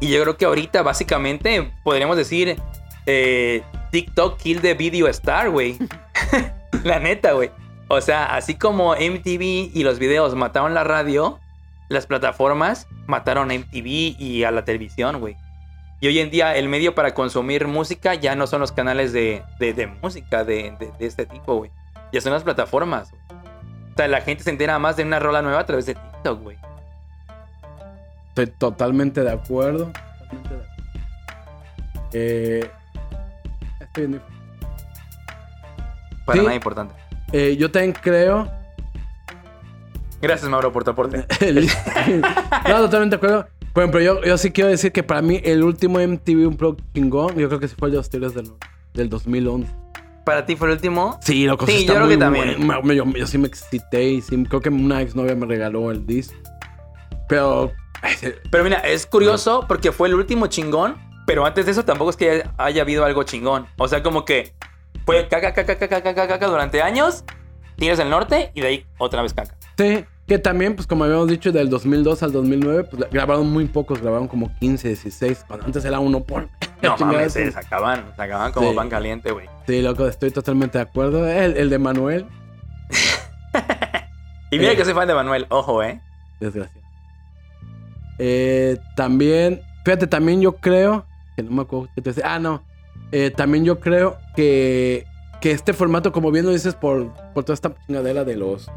Y yo creo que ahorita básicamente podríamos decir eh, TikTok kill the video star, güey. la neta, güey. O sea, así como MTV y los videos mataron la radio, las plataformas mataron a MTV y a la televisión, güey. Y hoy en día el medio para consumir música ya no son los canales de, de- de música de, de- este tipo, güey. Ya son las plataformas. güey. O sea, la gente se entera más de una rola nueva a través de TikTok, güey. Estoy totalmente de acuerdo. Totalmente de acuerdo. Eh, estoy bien. Para Sí. nada importante. Eh, yo también creo. Gracias, Mauro, por tu aporte. no, totalmente de acuerdo. Por ejemplo, yo, yo sí quiero decir que para mí el último MTV un pro chingón, yo creo que sí fue el de los Tigres del del 2011. ¿Para ti fue el último? Sí, loco, Sí, yo creo que también. bueno. Yo, yo sí me excité y sí, creo que una exnovia me regaló el disc. Pero. Pero mira, es curioso porque fue el último chingón, pero antes de eso tampoco es que haya habido algo chingón. O sea, como que fue caca, caca, caca, caca, caca durante años, Tigres del Norte y de ahí otra vez caca. Sí, Que también, pues como habíamos dicho, del 2002 al 2009, pues grabaron muy pocos, grabaron como 15, 16, cuando antes era uno por... No mames, se sacaban, sacaban como Sí. pan caliente, güey. Sí, loco, estoy totalmente de acuerdo. El, el de Manuel, Y mira Eh. que soy fan de Manuel, ojo, ¿eh? desgraciado. Eh, también, fíjate, también yo creo, que no me acuerdo qué te decía. Ah, no. Eh, también yo creo que, que este formato, como bien lo dices, por, por toda esta chingadera de los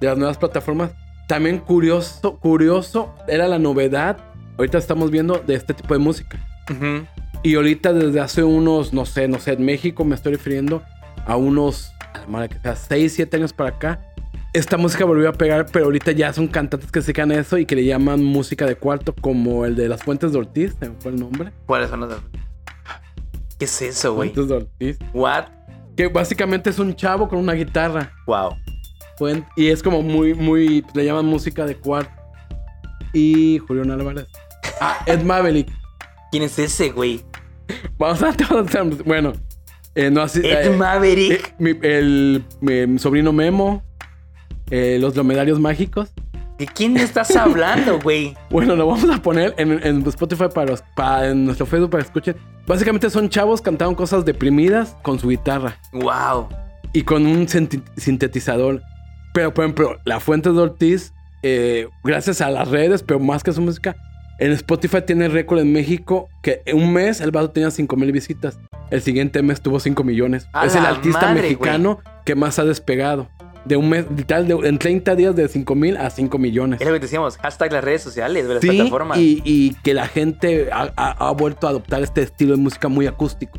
de las nuevas plataformas, también curioso, curioso era la novedad. Ahorita estamos viendo de este tipo de música. Ujú. Y ahorita desde hace unos, no sé, no sé, en México me estoy refiriendo a unos, a que sea, 6, 7 años para acá. Esta música volvió a pegar, pero ahorita ya son cantantes que se a eso y que le llaman música de cuarto, como el de las Fuentes de Ortiz, se me fue el nombre. ¿Cuáles son los ¿Qué es eso, güey? Fuentes de Ortiz. What? Que básicamente es un chavo con una guitarra. Wow. Y es como muy, muy, le llaman música de cuarto. Y Julián Álvarez. Ah, Ed Maverick. ¿Quién es ese, güey? Vamos a, bueno, eh, no así. Ed eh, Maverick. Eh, mi, el, mi- sobrino Memo. los dromedarios mágicos. ¿De quién estás hablando, güey? Bueno, lo vamos a poner en, en Spotify para, los, para en nuestro Facebook para que escuchen. Básicamente son chavos cantando cosas deprimidas con su guitarra Wow. y con un sintetizador. Pero, por ejemplo, La Fuente de Ortiz, eh, gracias a las redes, pero más que su música, en Spotify tiene récord en México que en un mes el vato tenía 5 mil visitas. El siguiente mes tuvo 5 millones. A es el artista madre, mexicano que más ha despegado. De un mes, literal, de- en 30 días de 5 mil a 5 millones. Es lo que decíamos, hashtag las redes sociales, las Sí, plataformas. y, y que la gente ha, ha- ha vuelto a adoptar este estilo de música muy acústico.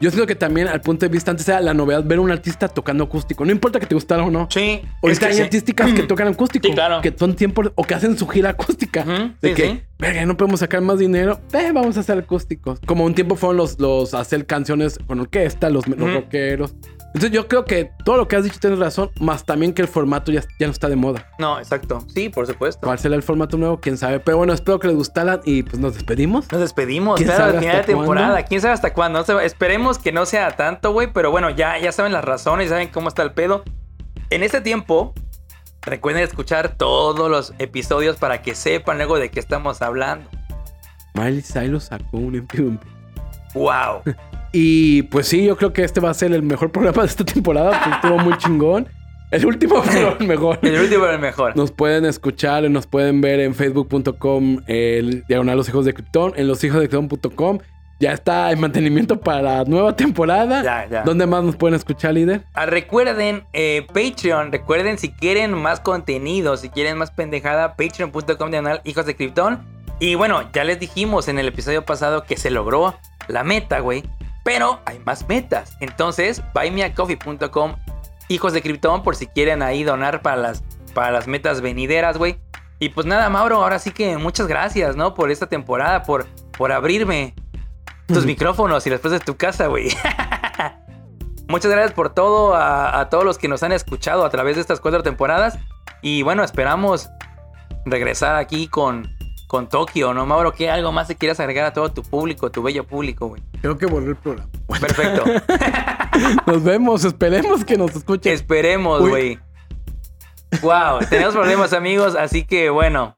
Yo siento que también, al punto de vista, antes era la novedad ver a un artista tocando acústico. No importa que te gustara o no. Sí. Ahorita es que hay sí. artísticas que tocan acústico. Sí, claro. Que son tiempos o que hacen su gira acústica. De sí, que, verga, no podemos sacar más dinero. Eh, vamos a hacer acústicos. Como un tiempo fueron los, los hacer canciones con orquesta, los, los Ujú. rockeros. Entonces yo creo que todo lo que has dicho tienes razón, más también que el formato ya, ya no está de moda. No, exacto. Sí, por supuesto. ¿Cuál será el formato nuevo? ¿Quién sabe? Pero bueno, espero que les gustaran y pues nos despedimos. Nos despedimos, ¿Quién claro, sabe al final de temporada. cuándo? ¿Quién sabe hasta cuándo? Esperemos que no sea tanto, güey, pero bueno, ya, ya saben las razones, saben cómo está el pedo. En este tiempo, recuerden escuchar todos los episodios para que sepan luego de qué estamos hablando. Miley Cyrus sacó un MP. ¡Wow! Y pues sí, yo creo que este va a ser el mejor programa de esta temporada. Pues estuvo muy chingón. El último, pero el mejor. El último era el mejor. Nos pueden escuchar y nos pueden ver en facebook.com, el diagonal los hijos de Krypton, en loshijosdecrypton.com. Ya está en mantenimiento para la nueva temporada. Ya, ya. ¿Dónde más nos pueden escuchar, líder? Ah, recuerden, eh, Patreon, recuerden si quieren más contenido, si quieren más pendejada, patreon.com diagonal hijos de Krypton. Y bueno, ya les dijimos en el episodio pasado que se logró la meta, güey. Pero hay más metas. Entonces, buymeacoffee.com hijos de Krypton por si quieren ahí donar para las, para las metas venideras, güey. Y pues nada, Mauro, ahora sí que muchas gracias, ¿no? Por esta temporada, por, por abrirme tus micrófonos y después de tu casa, güey. Muchas gracias por todo a, a todos los que nos han escuchado a través de estas cuatro temporadas. Y bueno, esperamos regresar aquí con, con Tokio, ¿no, Mauro? ¿Qué algo más te quieras agregar a todo tu público, tu bello público, güey? Creo que volvió el programa. Perfecto. Nos vemos, esperemos que nos escuchen. Esperemos, güey. Wow, tenemos problemas, amigos, así que bueno.